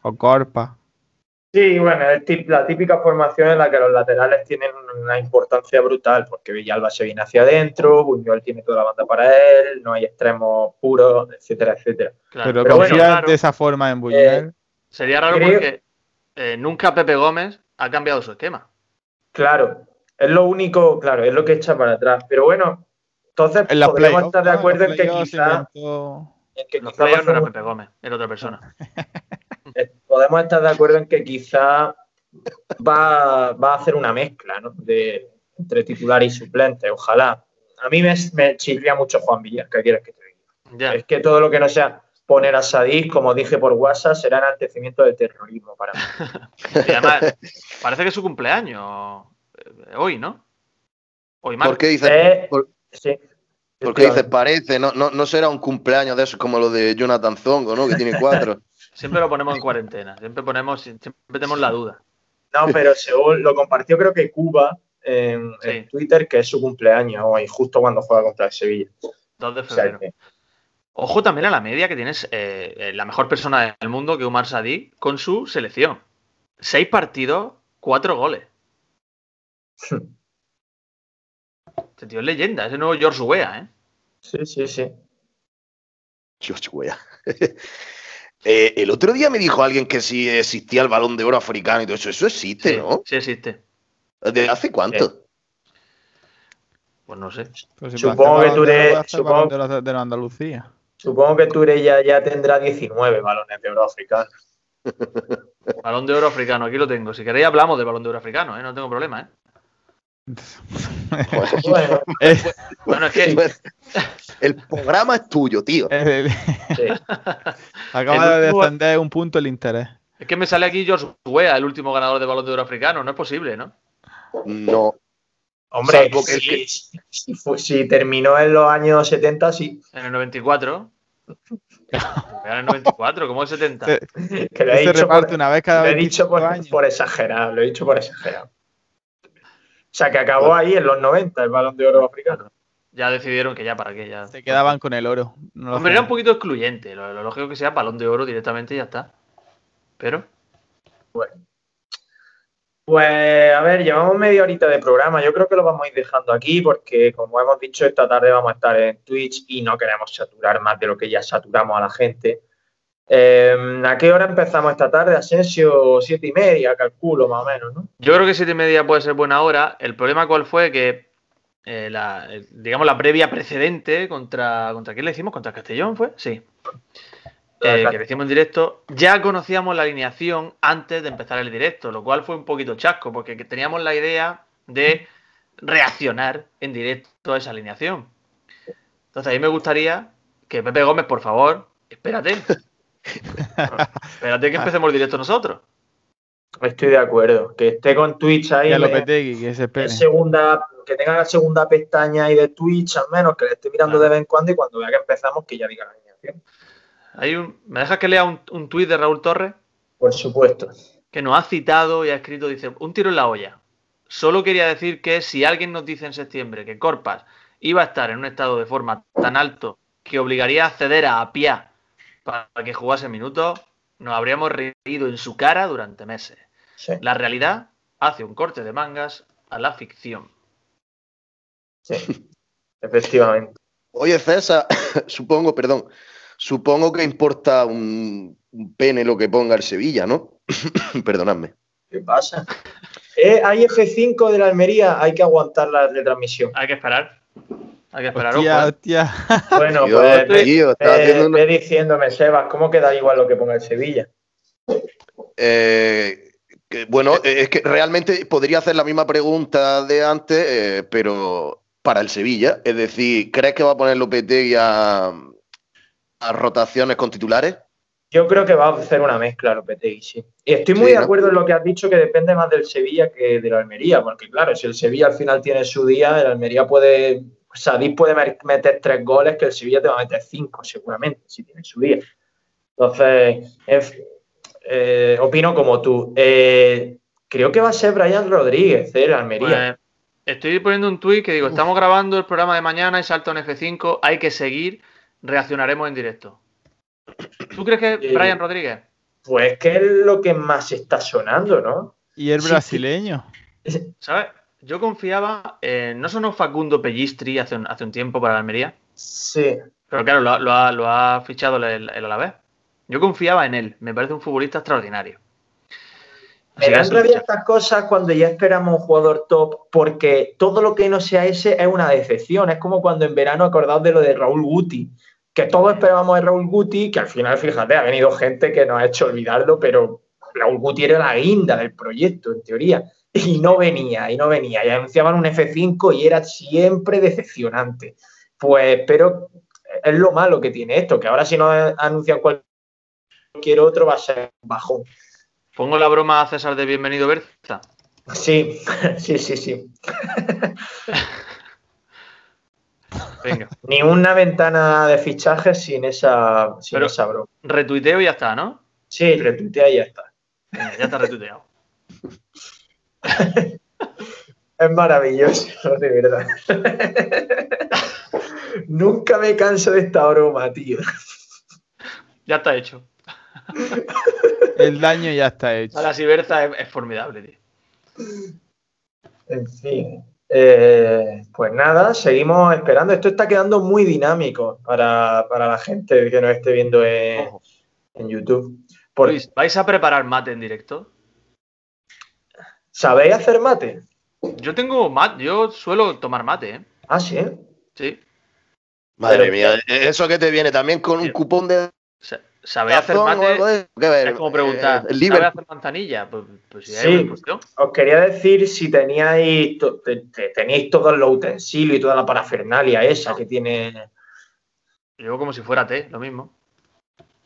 o Corpa. Sí, bueno, es tip- la típica formación en la que los laterales tienen una importancia brutal, porque Villalba se viene hacia adentro, Buñuel tiene toda la banda para él, no hay extremos puros, etcétera, etcétera. Claro. Pero, Pero bueno, confías claro, de esa forma en Buñuel. Sería raro creo- porque eh, nunca Pepe Gómez ha cambiado su esquema. Claro, es lo único, claro, es lo que echa para atrás. Pero bueno, entonces en podemos estar de acuerdo En que los playoffs se quizá, inventó- en que Los quizá va a playoffs no era Pepe Gómez, era otra persona. eh, podemos estar de acuerdo en que quizá va, va a hacer una mezcla ¿no? de, entre titular y suplente, ojalá. A mí me, me chirría mucho Juan Villar, ¿qué quieres que te diga? Ya. Es que todo lo que no sea poner a Sadik, como dije por WhatsApp, será enaltecimiento del terrorismo para mí. Y además, parece que es su cumpleaños eh, hoy, ¿no? Hoy ¿Por martes. qué dices, Eh, por- sí. por qué dices parece? No, no, no será un cumpleaños de esos como lo de Jonathan Zongo, ¿no? Que tiene cuatro. Siempre lo ponemos en cuarentena. Siempre ponemos, siempre tenemos la duda. No, pero según lo compartió creo que Cuba en, Sí. en Twitter, que es su cumpleaños hoy, justo cuando juega contra el Sevilla. 2 de O sea febrero. Ojo también a la media que tienes eh, eh, la mejor persona del mundo que Umar Sadik con su selección. Seis partidos, cuatro goles. Este tío es leyenda, ese nuevo George Weah, ¿eh? Sí, sí, sí. George Weah. Eh, el otro día me dijo alguien que si existía el balón de oro africano y todo eso. Eso existe, Sí, ¿no? sí existe. ¿Desde hace cuánto? Pues no sé. Si Supongo que tú eres- de supongo- de de la Andalucía. Supongo que Turella ya tendrá 19 balones de oro africanos. Balón de oro africano, aquí lo tengo. Si queréis hablamos de balón de oro africano, ¿eh? No tengo problema, ¿eh? Bueno, Eh, Bueno, es que El programa es tuyo, tío. eh, sí. acaba de defender un punto el interés. Es que me sale aquí George Weah, el último ganador de balón de oro africano. No es posible, ¿no? No. Hombre, Salvo que el si, que- si fue- si terminó en los años 70, sí. En el 94. Era en el 94, ¿cómo el 70? Se, Que lo he dicho, reparte por, una vez cada lo he 25 dicho por, años. por exagerar, lo he dicho por exagerar. O sea, que acabó ahí en los 90 el balón de oro africano. Ya decidieron que ya para qué. Ya. Se quedaban con el oro. No Hombre, era un poquito excluyente. Lo, lo lógico que sea balón de oro directamente y ya está. Pero, Pues a ver, llevamos media horita de programa. Yo creo que lo vamos a ir dejando aquí porque, como hemos dicho, esta tarde vamos a estar en Twitch y no queremos saturar más de lo que ya saturamos a la gente. Eh, ¿A qué hora empezamos esta tarde? Asensio, siete y media, calculo más o menos, ¿no? yo creo que siete y media puede ser buena hora. El problema cuál fue que, eh, la, eh, digamos, la previa precedente contra, ¿contra quién le hicimos? ¿Contra Castellón fue? Sí. Eh, que lo hicimos en directo, ya conocíamos la alineación antes de empezar el directo, lo cual fue un poquito chasco, porque que teníamos la idea de reaccionar en directo a esa alineación. Entonces, a mí me gustaría que Pepe Gómez, por favor, espérate. espérate que empecemos el directo nosotros. Estoy de acuerdo. Que esté con Twitch ahí. Y a en- Lopetegui, que se espere. en segunda, que tenga la segunda pestaña ahí de Twitch, al menos, que le esté mirando Claro. de vez en cuando y cuando vea que empezamos, que ya diga la alineación. Hay un, ¿Me dejas que lea un, un tuit de Raúl Torres? Por supuesto. que nos ha citado y ha escrito, dice, un tiro en la olla. Solo quería decir que si alguien nos dice en septiembre que Corpas iba a estar en un estado de forma tan alto que obligaría a ceder a Apia para que jugase minutos, nos habríamos reído en su cara durante meses. Sí, La realidad hace un corte de mangas a la ficción. sí. Efectivamente. Oye, César, supongo, perdón, supongo que importa un, un pene lo que ponga el Sevilla, ¿no? Perdonadme. ¿Qué pasa? Eh, hay F5 de la Almería, hay que aguantar la retransmisión. Hay que esperar. Hay que esperar. Hostia, ojo, ¿eh? hostia. Bueno, Tío, pues tío, una- diciéndome, Sebas, ¿cómo queda igual lo que ponga el Sevilla? Eh, que, bueno, eh, es que realmente podría hacer la misma pregunta de antes, eh, pero para el Sevilla. Es decir, ¿crees que va a poner Lopetegui a rotaciones con titulares? Yo creo que va a hacer una mezcla Lopetegui, sí. Y estoy muy Sí, de ¿no? acuerdo en lo que has dicho, que depende más del Sevilla que de la Almería, porque claro, si el Sevilla al final tiene su día, el Almería puede, Sadí puede mer- meter tres goles, que el Sevilla te va a meter cinco seguramente, si tiene su día. Entonces, es- eh, opino como tú. Eh, creo que va a ser Brian Rodríguez, eh, el Almería. Pues, estoy poniendo un tuit que digo, estamos grabando el programa de mañana y salta un F5, hay que seguir, reaccionaremos en directo. ¿Tú crees que Eh, Brian Rodríguez? Pues que es lo que más está sonando, ¿no? Y el Sí, brasileño. ¿Sabes? Yo confiaba, no sonó Facundo Pellistri hace un, hace un tiempo para la Almería, Sí. pero claro, lo, ha- lo ha, lo ha fichado el, el Alavés. Yo confiaba en él, me parece un futbolista extraordinario. Me Así dan rabia estas cosas cuando ya esperamos un jugador top, porque todo lo que no sea ese es una decepción. Es como cuando en verano acordaos de lo de Raúl Guti, que todos esperábamos de Raúl Guti, que al final, fíjate, ha venido gente que nos ha hecho olvidarlo, pero Raúl Guti era la guinda del proyecto, en teoría, y no venía, y no venía. Y anunciaban un F5 y era siempre decepcionante. Pues, pero es lo malo que tiene esto, que ahora si no anuncian cualquier otro va a ser un bajón. Pongo la broma a César de Bienvenido Berza. Sí, sí, sí, sí. Venga, Ni una ventana de fichajes sin esa, sin Pero- esa broma. retuiteo y ya está, ¿no? Sí, retuitea y ya está. Venga, ya está retuiteado. Es maravilloso, de verdad. Nunca me canso de esta broma, tío. Ya está hecho. El daño ya está hecho. Ahora sí, Berza es, es formidable, tío. En fin. Eh, pues nada, seguimos esperando. Esto está quedando muy dinámico para, para la gente que nos esté viendo en, en YouTube. Por- Luis, ¿vais a preparar mate en directo? ¿Sabéis hacer mate? Yo tengo mate, yo suelo tomar mate, ¿eh? Ah, sí. Sí. Madre Pero- mía, eso que te viene también con un cupón de ¿Sabéis hacer razón o algo mate? de eso? ¿Qué ver? Es como preguntar, Eh, el ¿sabéis Liverpool. hacer manzanilla? Pues, pues si hay Sí. una infusión. Os quería decir si teníais, to- te- te- teníais todos los utensilios y toda la parafernalia esa que tiene. Yo como si fuera té, lo mismo.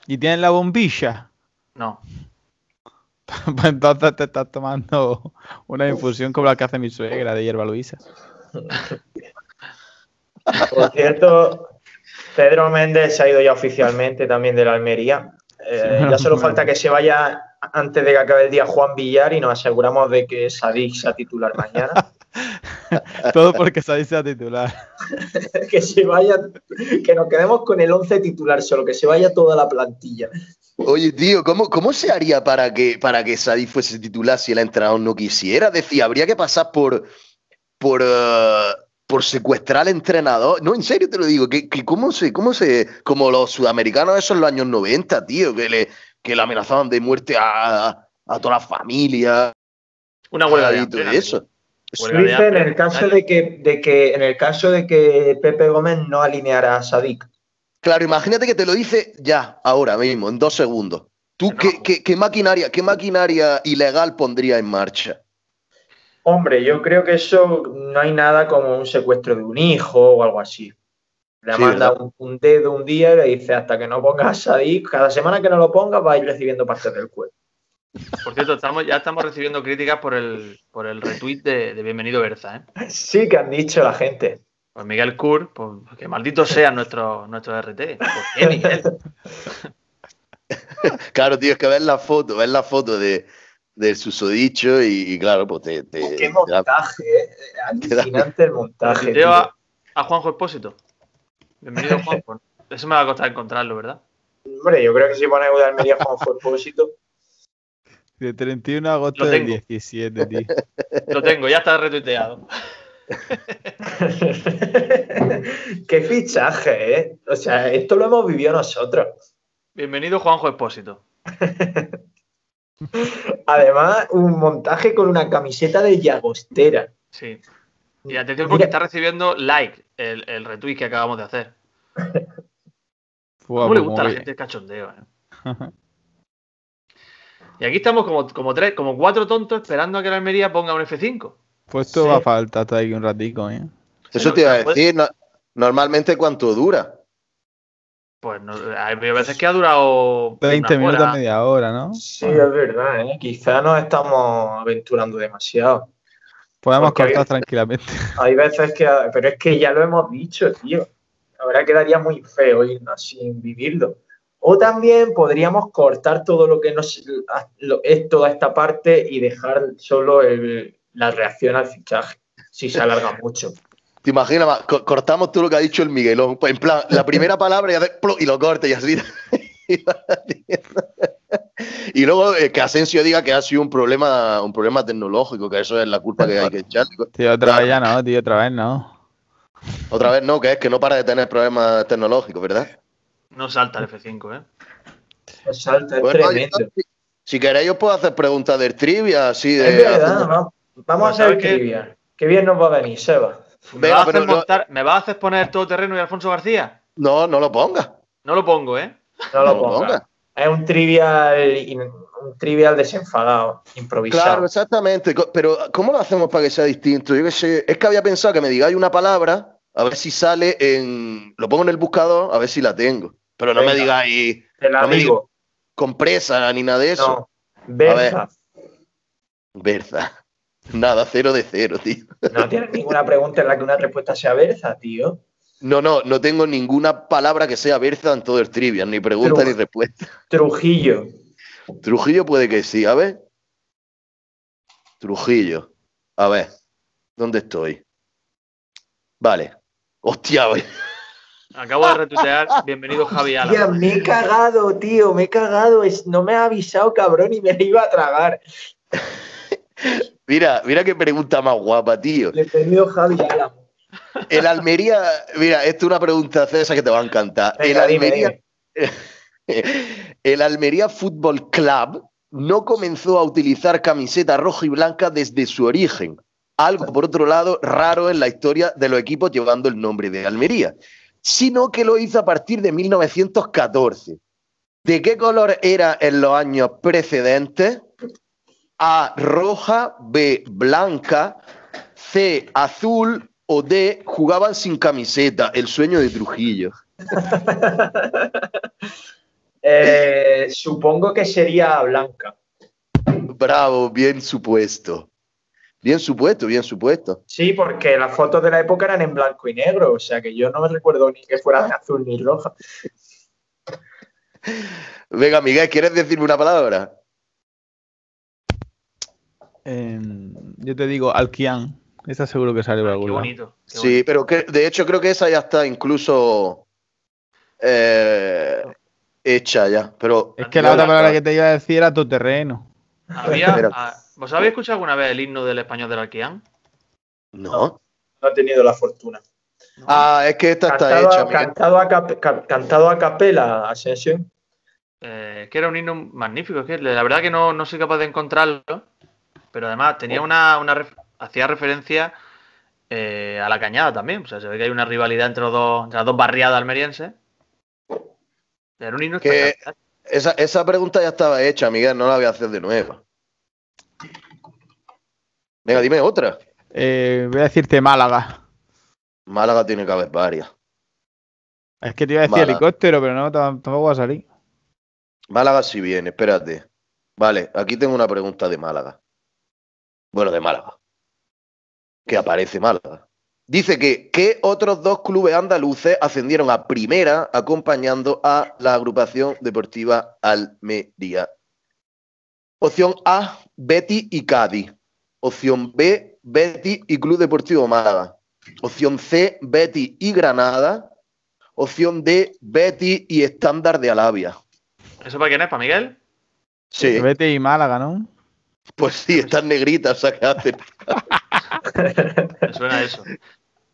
¿Y tienes la bombilla? No. Pues entonces te estás tomando una infusión como la que hace mi suegra de hierba luisa. Por cierto, Pedro Méndez se ha ido ya oficialmente también de la Almería. Eh, Sí. ya solo falta que se vaya antes de que acabe el día Juan Villar y nos aseguramos de que Sadik sea titular mañana. Todo porque se dice a titular. que se vaya, que nos quedemos con el 11 titular solo, que se vaya toda la plantilla. Oye, tío, ¿cómo, cómo se haría para que, para que Sadik fuese titular si el entrenador no quisiera? Decía, habría que pasar por, por, eh, por secuestrar al entrenador. No, en serio te lo digo, que, que cómo se, cómo se, como los sudamericanos esos en los años 90, tío, que le, que le amenazaban de muerte a, a toda la familia Una huelga de eso. Dice en el caso de que, de que en el caso de que Pepe Gómez no alineara a Sadik. Claro, imagínate que te lo dice ya, ahora mismo, en dos segundos. ¿Tú No. qué, qué- qué maquinaria, qué maquinaria ilegal pondría en marcha? Hombre, yo creo que eso no hay nada como un secuestro de un hijo o algo así. Le Sí, manda un, un dedo un día y le dice hasta que no pongas a Sadik, cada semana que no lo pongas va a ir recibiendo partes del cuerpo. Por cierto, estamos, ya estamos recibiendo críticas por el, por el retweet de, de Bienvenido Berza, ¿eh? Sí que han dicho la gente. Pues Miguel Kur, pues que maldito sea nuestro, nuestro RT. ¿Por qué, Miguel? Claro, tío, es que ves la foto, ves la foto de, del susodicho y, y claro, pues te, te- Qué te da- montaje, eh. alucinante el montaje. Tío. a, a Juanjo Expósito. Bienvenido, Juanjo. Eso me va a costar encontrarlo, ¿verdad? Hombre, yo creo que si pone de Almería con propósito. De 31 de agosto Lo del tengo. 17, tío. Lo tengo, ya está retuiteado. Qué fichaje, ¿eh? O sea, esto lo hemos vivido nosotros. Bienvenido, Juanjo Expósito. Además, un montaje con una camiseta de Llagostera. Sí. Y atención porque Mira. está recibiendo like el, el retweet que acabamos de hacer. ¿Cómo le pues gusta a la gente el cachondeo? eh? Y aquí estamos como, como tres, como cuatro tontos esperando a que la Almería ponga un F5. Pues esto Sí. va a faltar hasta aquí un ratico, ¿eh? Eso te iba a puede- decir, no- normalmente cuánto dura. Pues no, hay veces que ha durado 20 una minutos, hora. media hora, ¿no? Sí, es verdad, ¿eh? Quizá nos estamos aventurando demasiado. Podemos Porque cortar hay- tranquilamente. Hay veces que. Pero es que ya lo hemos dicho, tío. Ahora quedaría muy feo irnos sin vivirlo. O también podríamos cortar todo lo que nos lo- es toda esta parte y dejar solo el- la reacción al fichaje, si se alarga mucho. ¿Te imaginas? ma? Co- cortamos todo lo que ha dicho el Miguelón. Pues en plan, la primera palabra y, hace y lo corta y así. y luego eh, que Asensio diga que ha sido un problema, un problema tecnológico, que eso es la culpa que hay que echarle. Tío, otra Claro. vez ya no, tío, otra vez no. Otra vez no, que es que no para de tener problemas tecnológicos, ¿verdad? No salta el F5, ¿eh? Salta, es Bueno, tremendo. yo- si queréis, os puedo hacer preguntas del trivia, así de. Es verdad, vamos, vamos a Pues, hacer trivia. Qué bien nos va a venir, Seba. ¿Me, Venga, vas a hacer pero yo- montar- ¿Me vas a hacer poner todo terreno y Alfonso García? No, no lo pongas. No lo pongo, ¿eh? No lo No lo pongas. pongas. Es un trivial, un trivial desenfadado, improvisado. Claro, exactamente. Pero, ¿cómo lo hacemos para que sea distinto? Yo qué sé. Es que había pensado que me digáis una palabra, a ver si sale en. Lo pongo en el buscador, a ver si la tengo. Pero no me digáis Te la no me digo. compresa ni nada de eso. No. Berza. Berza. Nada, cero de cero, tío. No tienes ninguna pregunta en la que una respuesta sea Berza, tío. No, no, no tengo ninguna palabra que sea Berza en todo el trivia, ni pregunta ni respuesta. Trujillo. Trujillo puede que sí, a ver. Trujillo. A ver, ¿dónde estoy? Vale. Hostia, güey. Acabo de retuitear. Bienvenido Javi Tía, Ala. me he cagado, tío, me he cagado. Es, no me ha avisado, cabrón, y me iba a tragar. Mira, mira qué pregunta más guapa, tío. Le Javi Álamo. El Almería, mira, esto es una pregunta César que te va a encantar. El dime, Almería, dime. el Almería Fútbol Club no comenzó a utilizar camiseta roja y blanca desde su origen. Algo, por otro lado, raro en la historia de los equipos llevando el nombre de Almería, sino que lo hizo a partir de 1914. ¿De qué color era en los años precedentes? A, roja, B, blanca, C, azul o D, jugaban sin camiseta, el sueño de Trujillo. Eh, supongo que sería blanca. Bravo, bien supuesto. Bien supuesto, bien supuesto. Sí, porque las fotos de la época eran en blanco y negro, o sea que yo no me recuerdo ni que fuera de azul ni roja. Venga, Miguel, ¿quieres decirme una palabra? Eh, yo te digo, Alquian. Esa seguro que sale por Qué bonito. Sí, pero que, de hecho creo que esa ya está incluso eh, hecha ya. Pero Es que la otra palabra que te iba a decir era tu terreno. Había- ah, ¿Vos habéis escuchado alguna vez el himno del español del Alquián? no. No he tenido la fortuna. Ah, es que esta está hecha. cantado, a cap- ca- cantado a capela, Ascensión. Eh, es que era un himno magnífico. Es que la verdad que no, no soy capaz de encontrarlo. Pero además tenía una, una ref- hacía referencia eh, a la cañada también. O sea, se ve que hay una rivalidad entre, los dos, entre las dos barriadas almerienses. Era un himno Que- espectacular. Esa, esa pregunta ya estaba hecha, Miguel, no la voy a hacer de nuevo. Venga, dime otra. Eh, voy a decirte Málaga. Málaga tiene que haber varias. Es que te iba a decir Málaga. helicóptero, pero no, tam- tampoco va a salir. Málaga sí viene, espérate. Vale, aquí tengo una pregunta de Málaga. Bueno, de Málaga. Que aparece Málaga. Dice que ¿qué otros dos clubes andaluces ascendieron a primera acompañando a la agrupación deportiva Almería? Opción A, Betty y Cádiz. Opción B, Betty y Club Deportivo Málaga. Opción C, Betty y Granada. Opción D, Betty y Estándar de Alavia. ¿Eso para quién es? ¿Para Miguel? Sí. Vete y Málaga, ¿no? Pues sí, están negritas, o sea, que hacen. Me suena eso.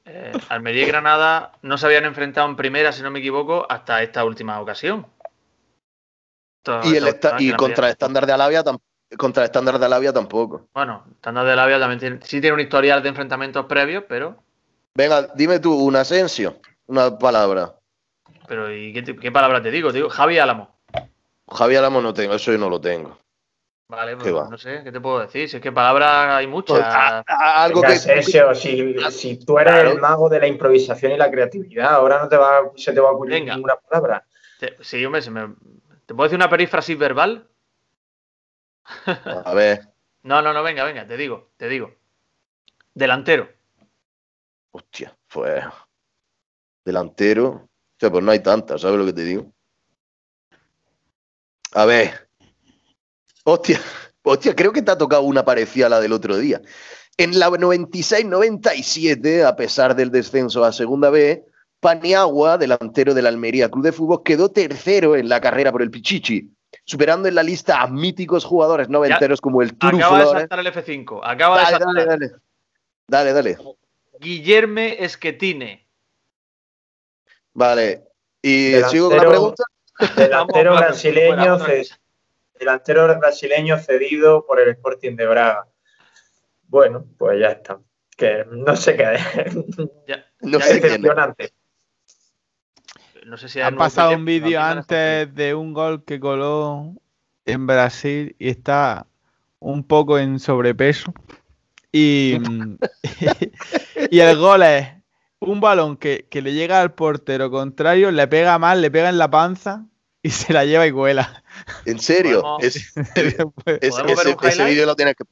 Eh, Almería y Granada no se habían enfrentado en primera, si no me equivoco, hasta esta última ocasión. Y, el esta- contra el estándar de Alavia, contra el estándar de Alavia tampoco. Bueno, Estándar de Labia también tiene, sí tiene un historial de enfrentamientos previos, pero. Venga, dime tú, un Asensio, una palabra. pero ¿y qué, palabra te digo? Te digo Javi Álamo. Javier Alamo no tengo, eso yo no lo tengo. Vale, ¿Qué pues va? no sé, ¿qué te puedo decir? Si es que palabras hay muchas. Pues, a- a- algo que. Si, si tú eres Claro. el mago de la improvisación y la creatividad, ahora no te va, se te va a ocurrir Venga. ninguna palabra. Te- sí, hombre, se me- ¿te puedo decir una perífrasis verbal? A ver, No, no, no, venga, venga, te digo, te digo. Delantero. hostia, pues. Delantero. O sea, pues no hay tantas, ¿sabes lo que te digo? A ver. Hostia, hostia, creo que te ha tocado una parecida a la del otro día. En la 96-97, a pesar del descenso a Segunda B, Paniagua, delantero del Almería Club de Fútbol, quedó tercero en la carrera por el Pichichi, superando en la lista a míticos jugadores noventeros como el Turu Acaba de saltar el F5. Acaba de Dale, saltar. dale, dale. Dale, dale. Guillerme Esquetine. Vale. Y Delantero- sigo con la pregunta. Delantero brasileño, delantero brasileño cedido por el Sporting de Braga. Bueno, pues ya está. Que no sé qué. Ya- No ya sé quién es. Decepcionante. no sé si Ha pasado un vídeo antes de un gol que coló en Brasil y está un poco en sobrepeso. Y, y el gol es un balón que, que le llega al portero contrario, le pega mal, le pega en la panza y se la lleva y cuela. En serio. Es, es- ¿Podemos ver ese, un ese vídeo lo tienes que.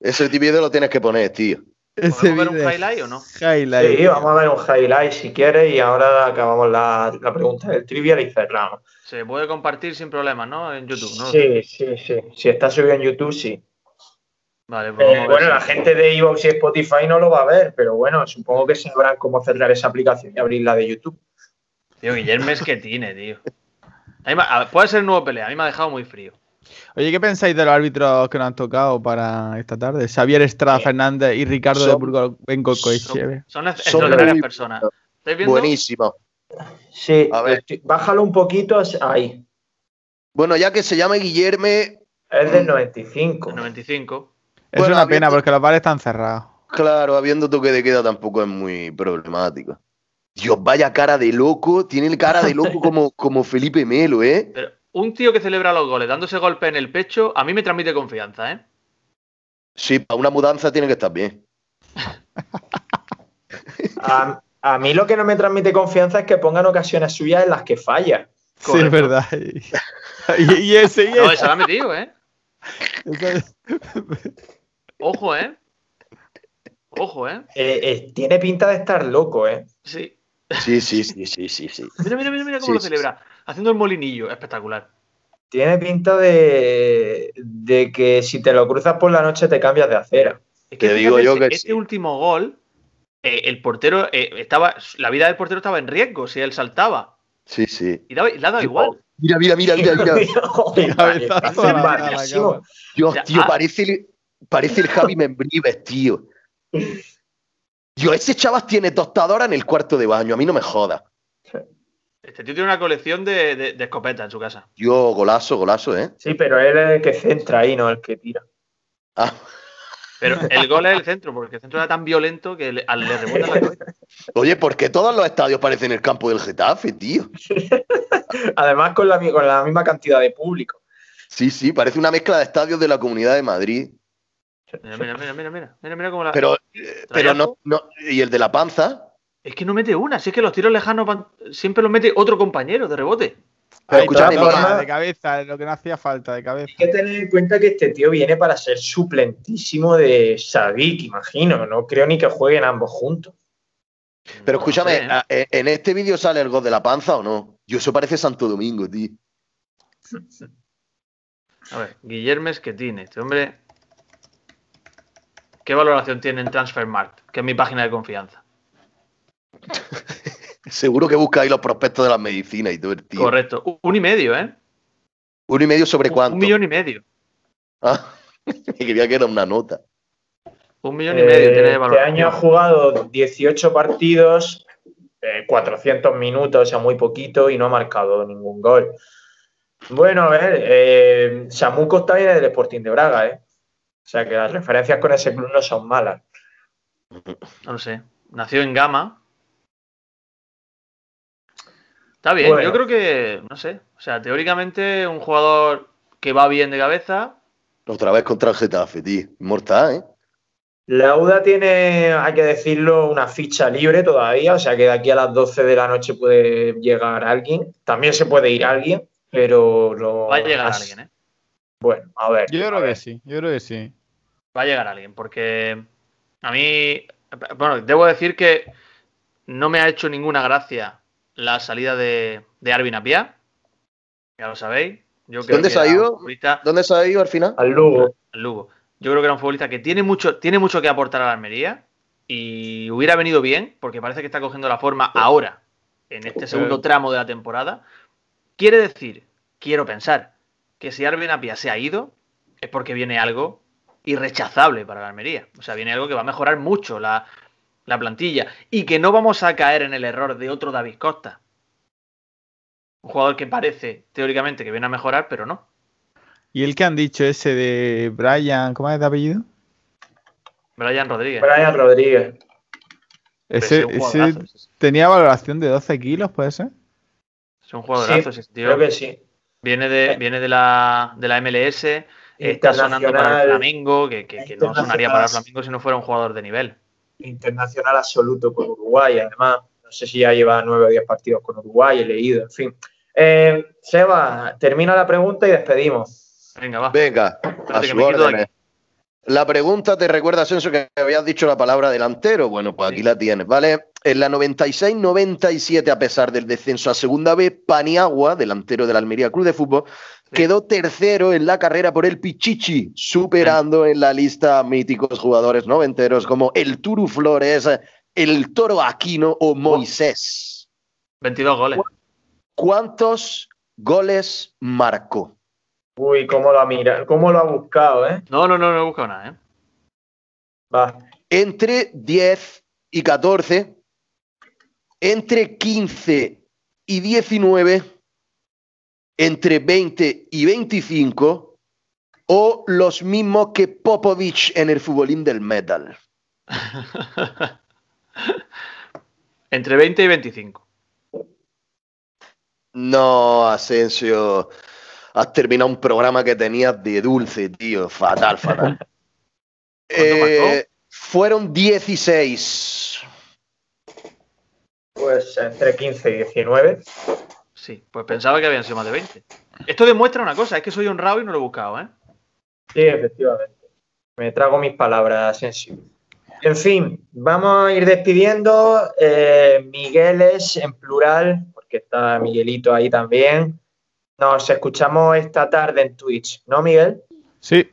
Ese vídeo lo tienes que poner, tío. ese ¿Podemos ver un es highlight o no? highlight. Sí, vamos a ver un highlight si quieres y ahora acabamos la, la pregunta del trivial y cerramos. Se puede compartir sin problemas, ¿no? En YouTube, ¿no? Sí, sí, sí. Si está subido en YouTube, sí. Vale, pues Eh, bueno, la gente de Evox y Spotify no lo va a ver, pero bueno, supongo que sabrán cómo cerrar esa aplicación y abrirla de YouTube. Tío, Guillermo Esquetine, tío. A mí me- puede ser el nuevo pelea, a mí me ha dejado muy frío. Oye, ¿qué pensáis de los árbitros que nos han tocado para esta tarde? Xavier Estrada Fernández y Ricardo Son- de Burgos Son, son ex- Son extraordinarias personas. ¿Estáis viendo? Buenísimo. Sí, A ver. estoy- bájalo un poquito ahí. Bueno, ya que se llame Guillerme, Es del 95. El 95. Es Bueno, una pena porque los bares están cerrados. claro, habiendo toque de queda tampoco es muy problemático. Dios, vaya cara de loco. Tiene el cara de loco como, como Felipe Melo, ¿eh? Pero un tío que celebra los goles dándose golpe en el pecho, a mí me transmite confianza, ¿eh? Sí, para una mudanza tiene que estar bien. A, a mí lo que no me transmite confianza es que pongan ocasiones suyas en las que falla. Sí, Correcto. es verdad. Y, y ese, y No, ese. esa la ha metido, ¿eh? Ojo, ¿eh? Ojo, ¿eh? Eh, eh, tiene pinta de estar loco, ¿eh? Sí. Sí, sí, sí, sí, sí, sí. Mira, mira, mira, mira cómo Sí, lo sí, celebra. Haciendo el molinillo. Espectacular. Tiene pinta de, de que si te lo cruzas por la noche te cambias de acera. Es que Te digo yo este, que este sí. último gol, eh, el portero eh, estaba. La vida del portero estaba en riesgo si él saltaba. Sí, sí. Y, daba- y le ha dado igual. Mira, mira, mira, mira, mira. Joder, Cabezazo parece a la- a la malísimo. cama. Dios, tío, parece el, parece el Javi Membrives, tío. Dios, ese chaval tiene tostadora en el cuarto de baño. A mí no me joda. Este tío tiene una colección de, de, de escopetas en su casa. Yo, golazo, golazo, ¿eh? Sí, pero él es el que centra ahí, no el que tira. Ah, Pero el gol es el centro, porque el centro era tan violento que le, al- le rebota la cabeza. oye, ¿por qué todos los estadios parecen el campo del Getafe, tío? Además con la, con la misma cantidad de público. Sí, sí, parece una mezcla de estadios de la Comunidad de Madrid. Mira, mira, mira, mira, mira, mira, mira cómo la. Pero, eh, pero no, no. ¿Y el de la panza? Es que no mete una, si es que los tiros lejanos van- siempre los mete otro compañero de rebote. Pero Ay, escúchame, de cabeza, es lo que no hacía falta, de cabeza. hay que tener en cuenta que este tío viene para ser suplentísimo de Sadik, imagino. No creo ni que jueguen ambos juntos. Pero No escúchame, sé, ¿eh? eh, ¿en este vídeo sale el gol de la panza o no? Yo, eso parece Santo Domingo, tío. A ver, Guillermo Esquetine, este hombre. ¿Qué valoración tiene en Transfermarkt? Que es mi página de confianza. Seguro que busca ahí los prospectos de las medicinas y todo el tío. Correcto. Un, un y medio, ¿eh? ¿Uno y medio sobre Un- cuánto? Un millón y medio. Ah, que quería que era una nota. Un millón y medio Eh, tiene este valoración. año ha jugado 18 partidos, eh, 400 minutos, o sea, muy poquito, y no ha marcado ningún gol. Bueno, a ver, eh, Samu Costa viene del Sporting de Braga, ¿eh? O sea, que las referencias con ese club no son malas. No lo sé. Nació en Gama. Está bien, Bueno. yo creo que, no sé. O sea, teóricamente un jugador que va bien de cabeza. Otra vez contra el Getafe, tío. Mortal, ¿eh? La UDA tiene, hay que decirlo, una ficha libre todavía, o sea que de aquí a las 12 de la noche puede llegar alguien. También se puede ir alguien, pero lo Va a llegar más- alguien, ¿eh? Bueno, a ver. Yo a creo ver. que sí, yo creo que sí. Va a llegar alguien, porque a mí, bueno, debo decir que no me ha hecho ninguna gracia la salida de, de Arvin Apia. Ya lo sabéis. Yo creo ¿Dónde que se ha ido? futbolista- ¿Dónde se ha ido al final? Al Lugo. al Lugo. Yo creo que era un futbolista que tiene mucho, tiene mucho que aportar a la Almería y hubiera venido bien, porque parece que está cogiendo la forma ahora, en este segundo tramo de la temporada. Quiere decir, quiero pensar, que si Arvin Apia se ha ido, es porque viene algo irrechazable para la Almería. O sea, viene algo que va a mejorar mucho la, la plantilla y que no vamos a caer en el error de otro David Costa. Un jugador que parece, teóricamente, que viene a mejorar, pero no. ¿Y el que han dicho ese de Brian, ¿cómo es de apellido? Brian Rodríguez. Brian Rodríguez. Ese, tenía valoración de 12 kilos, ¿puede ser? Es un jugadorazo Sí, ese tío. Creo que sí. Viene de, viene de la, de la MLS, está sonando para el. Flamengo, que, que- que no sonaría para el Flamengo si no fuera un jugador de nivel. internacional absoluto con Uruguay, además. No sé si ya lleva nueve o diez partidos con Uruguay, he leído, en fin. Eh, Seba, termina la pregunta y despedimos. Venga, va. Venga, a su orden. La pregunta te recuerda, Asensio, que habías dicho la palabra delantero. Bueno, pues aquí la tienes, ¿vale? En la 96-97, a pesar del descenso a segunda B, Paniagua, delantero del Almería Club de Fútbol, quedó tercero en la carrera por el Pichichi, superando en la lista a míticos jugadores noventeros como el Turu Flores, el Toro Aquino o Moisés. 22 goles. ¿Cuántos goles marcó? Uy, cómo lo ha mirado, cómo lo ha buscado, ¿eh? No, no, no, no he buscado nada, ¿eh? Va. Entre 10 y 14, entre 15 y 19, entre 20 y 25, o los mismos que Popovich en el futbolín del metal. Entre 20 y 25. No, Asensio, has terminado un programa que tenías de dulce, tío. Fatal, fatal. Eh, fueron 16. Pues entre 15 y 19. Sí, pues pensaba que habían sido más de 20. Esto demuestra una cosa, es que soy honrado y no lo he buscado, ¿eh? Sí, efectivamente. Me trago mis palabras, Asensio. En fin, vamos a ir despidiendo. Eh, Migueles en plural, porque está Miguelito ahí también. Nos escuchamos esta tarde en Twitch, ¿no, Miguel? Sí,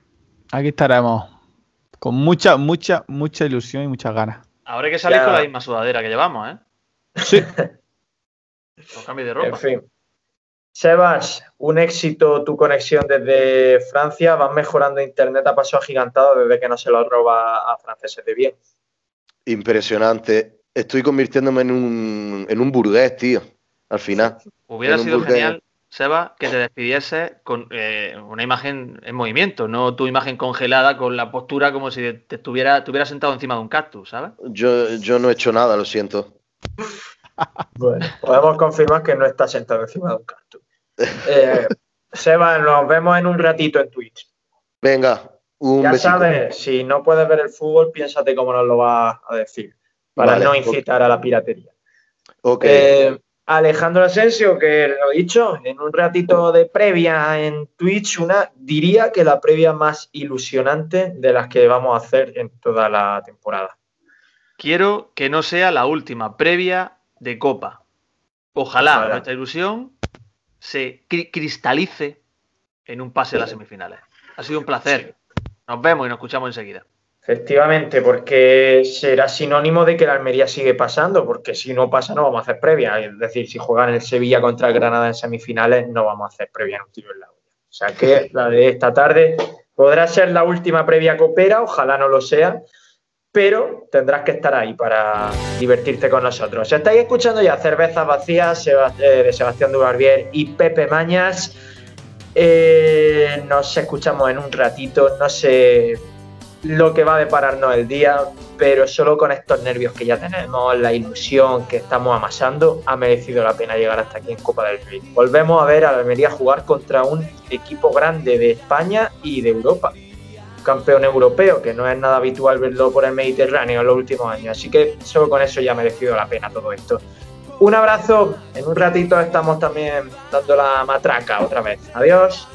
aquí estaremos. Con mucha, mucha, mucha ilusión y muchas ganas. Ahora hay que salir Ya. con la misma sudadera que llevamos, ¿eh? Sí. De ropa. En fin. Sebas, un éxito tu conexión desde Francia. Vas mejorando internet a paso agigantado desde que no se lo roba a franceses de bien. Impresionante. Estoy convirtiéndome en un, en un burgués, tío. Al final. Hubiera sido genial, Seba, que te despidiese con eh, una imagen en movimiento, no tu imagen congelada con la postura como si te estuviera, te hubieras sentado encima de un cactus, ¿sabes? Yo, yo no he hecho nada, lo siento. Bueno, podemos confirmar que no está sentado encima de un cactus. Eh, Sebas, nos vemos en un ratito en Twitch. Venga, un ya besito. sabes, si no puedes ver el fútbol, piénsate cómo nos lo vas a decir. Para Vale, no incitar a la piratería. Ok. Eh, Alejandro Asensio, que lo he dicho, en un ratito de previa en Twitch, una diría que la previa más ilusionante de las que vamos a hacer en toda la temporada. Quiero que no sea la última previa de Copa. Ojalá, Ojalá. nuestra ilusión se cri- cristalice en un pase a las semifinales. Ha sido un placer. Nos vemos y nos escuchamos enseguida. Efectivamente, porque será sinónimo de que la Almería sigue pasando, porque si no pasa no vamos a hacer previa. Es decir, si juegan el Sevilla contra el Granada en semifinales, no vamos a hacer previa en un tiro en la olla. O sea que la de esta tarde podrá ser la última previa copera, ojalá no lo sea, pero tendrás que estar ahí para divertirte con nosotros. Estáis escuchando ya Cervezas Vacías eh, de Sebastián Dubarbier y Pepe Mañas, eh, nos escuchamos en un ratito, no sé lo que va a depararnos el día, pero solo con estos nervios que ya tenemos, la ilusión que estamos amasando, ha merecido la pena llegar hasta aquí en Copa del Rey. Volvemos a ver a Almería jugar contra un equipo grande de España y de Europa. Campeón europeo, que no es nada habitual verlo por el Mediterráneo en los últimos años. Así que solo con eso ya ha merecido la pena todo esto. Un abrazo, en un ratito estamos también dando la matraca otra vez. Adiós.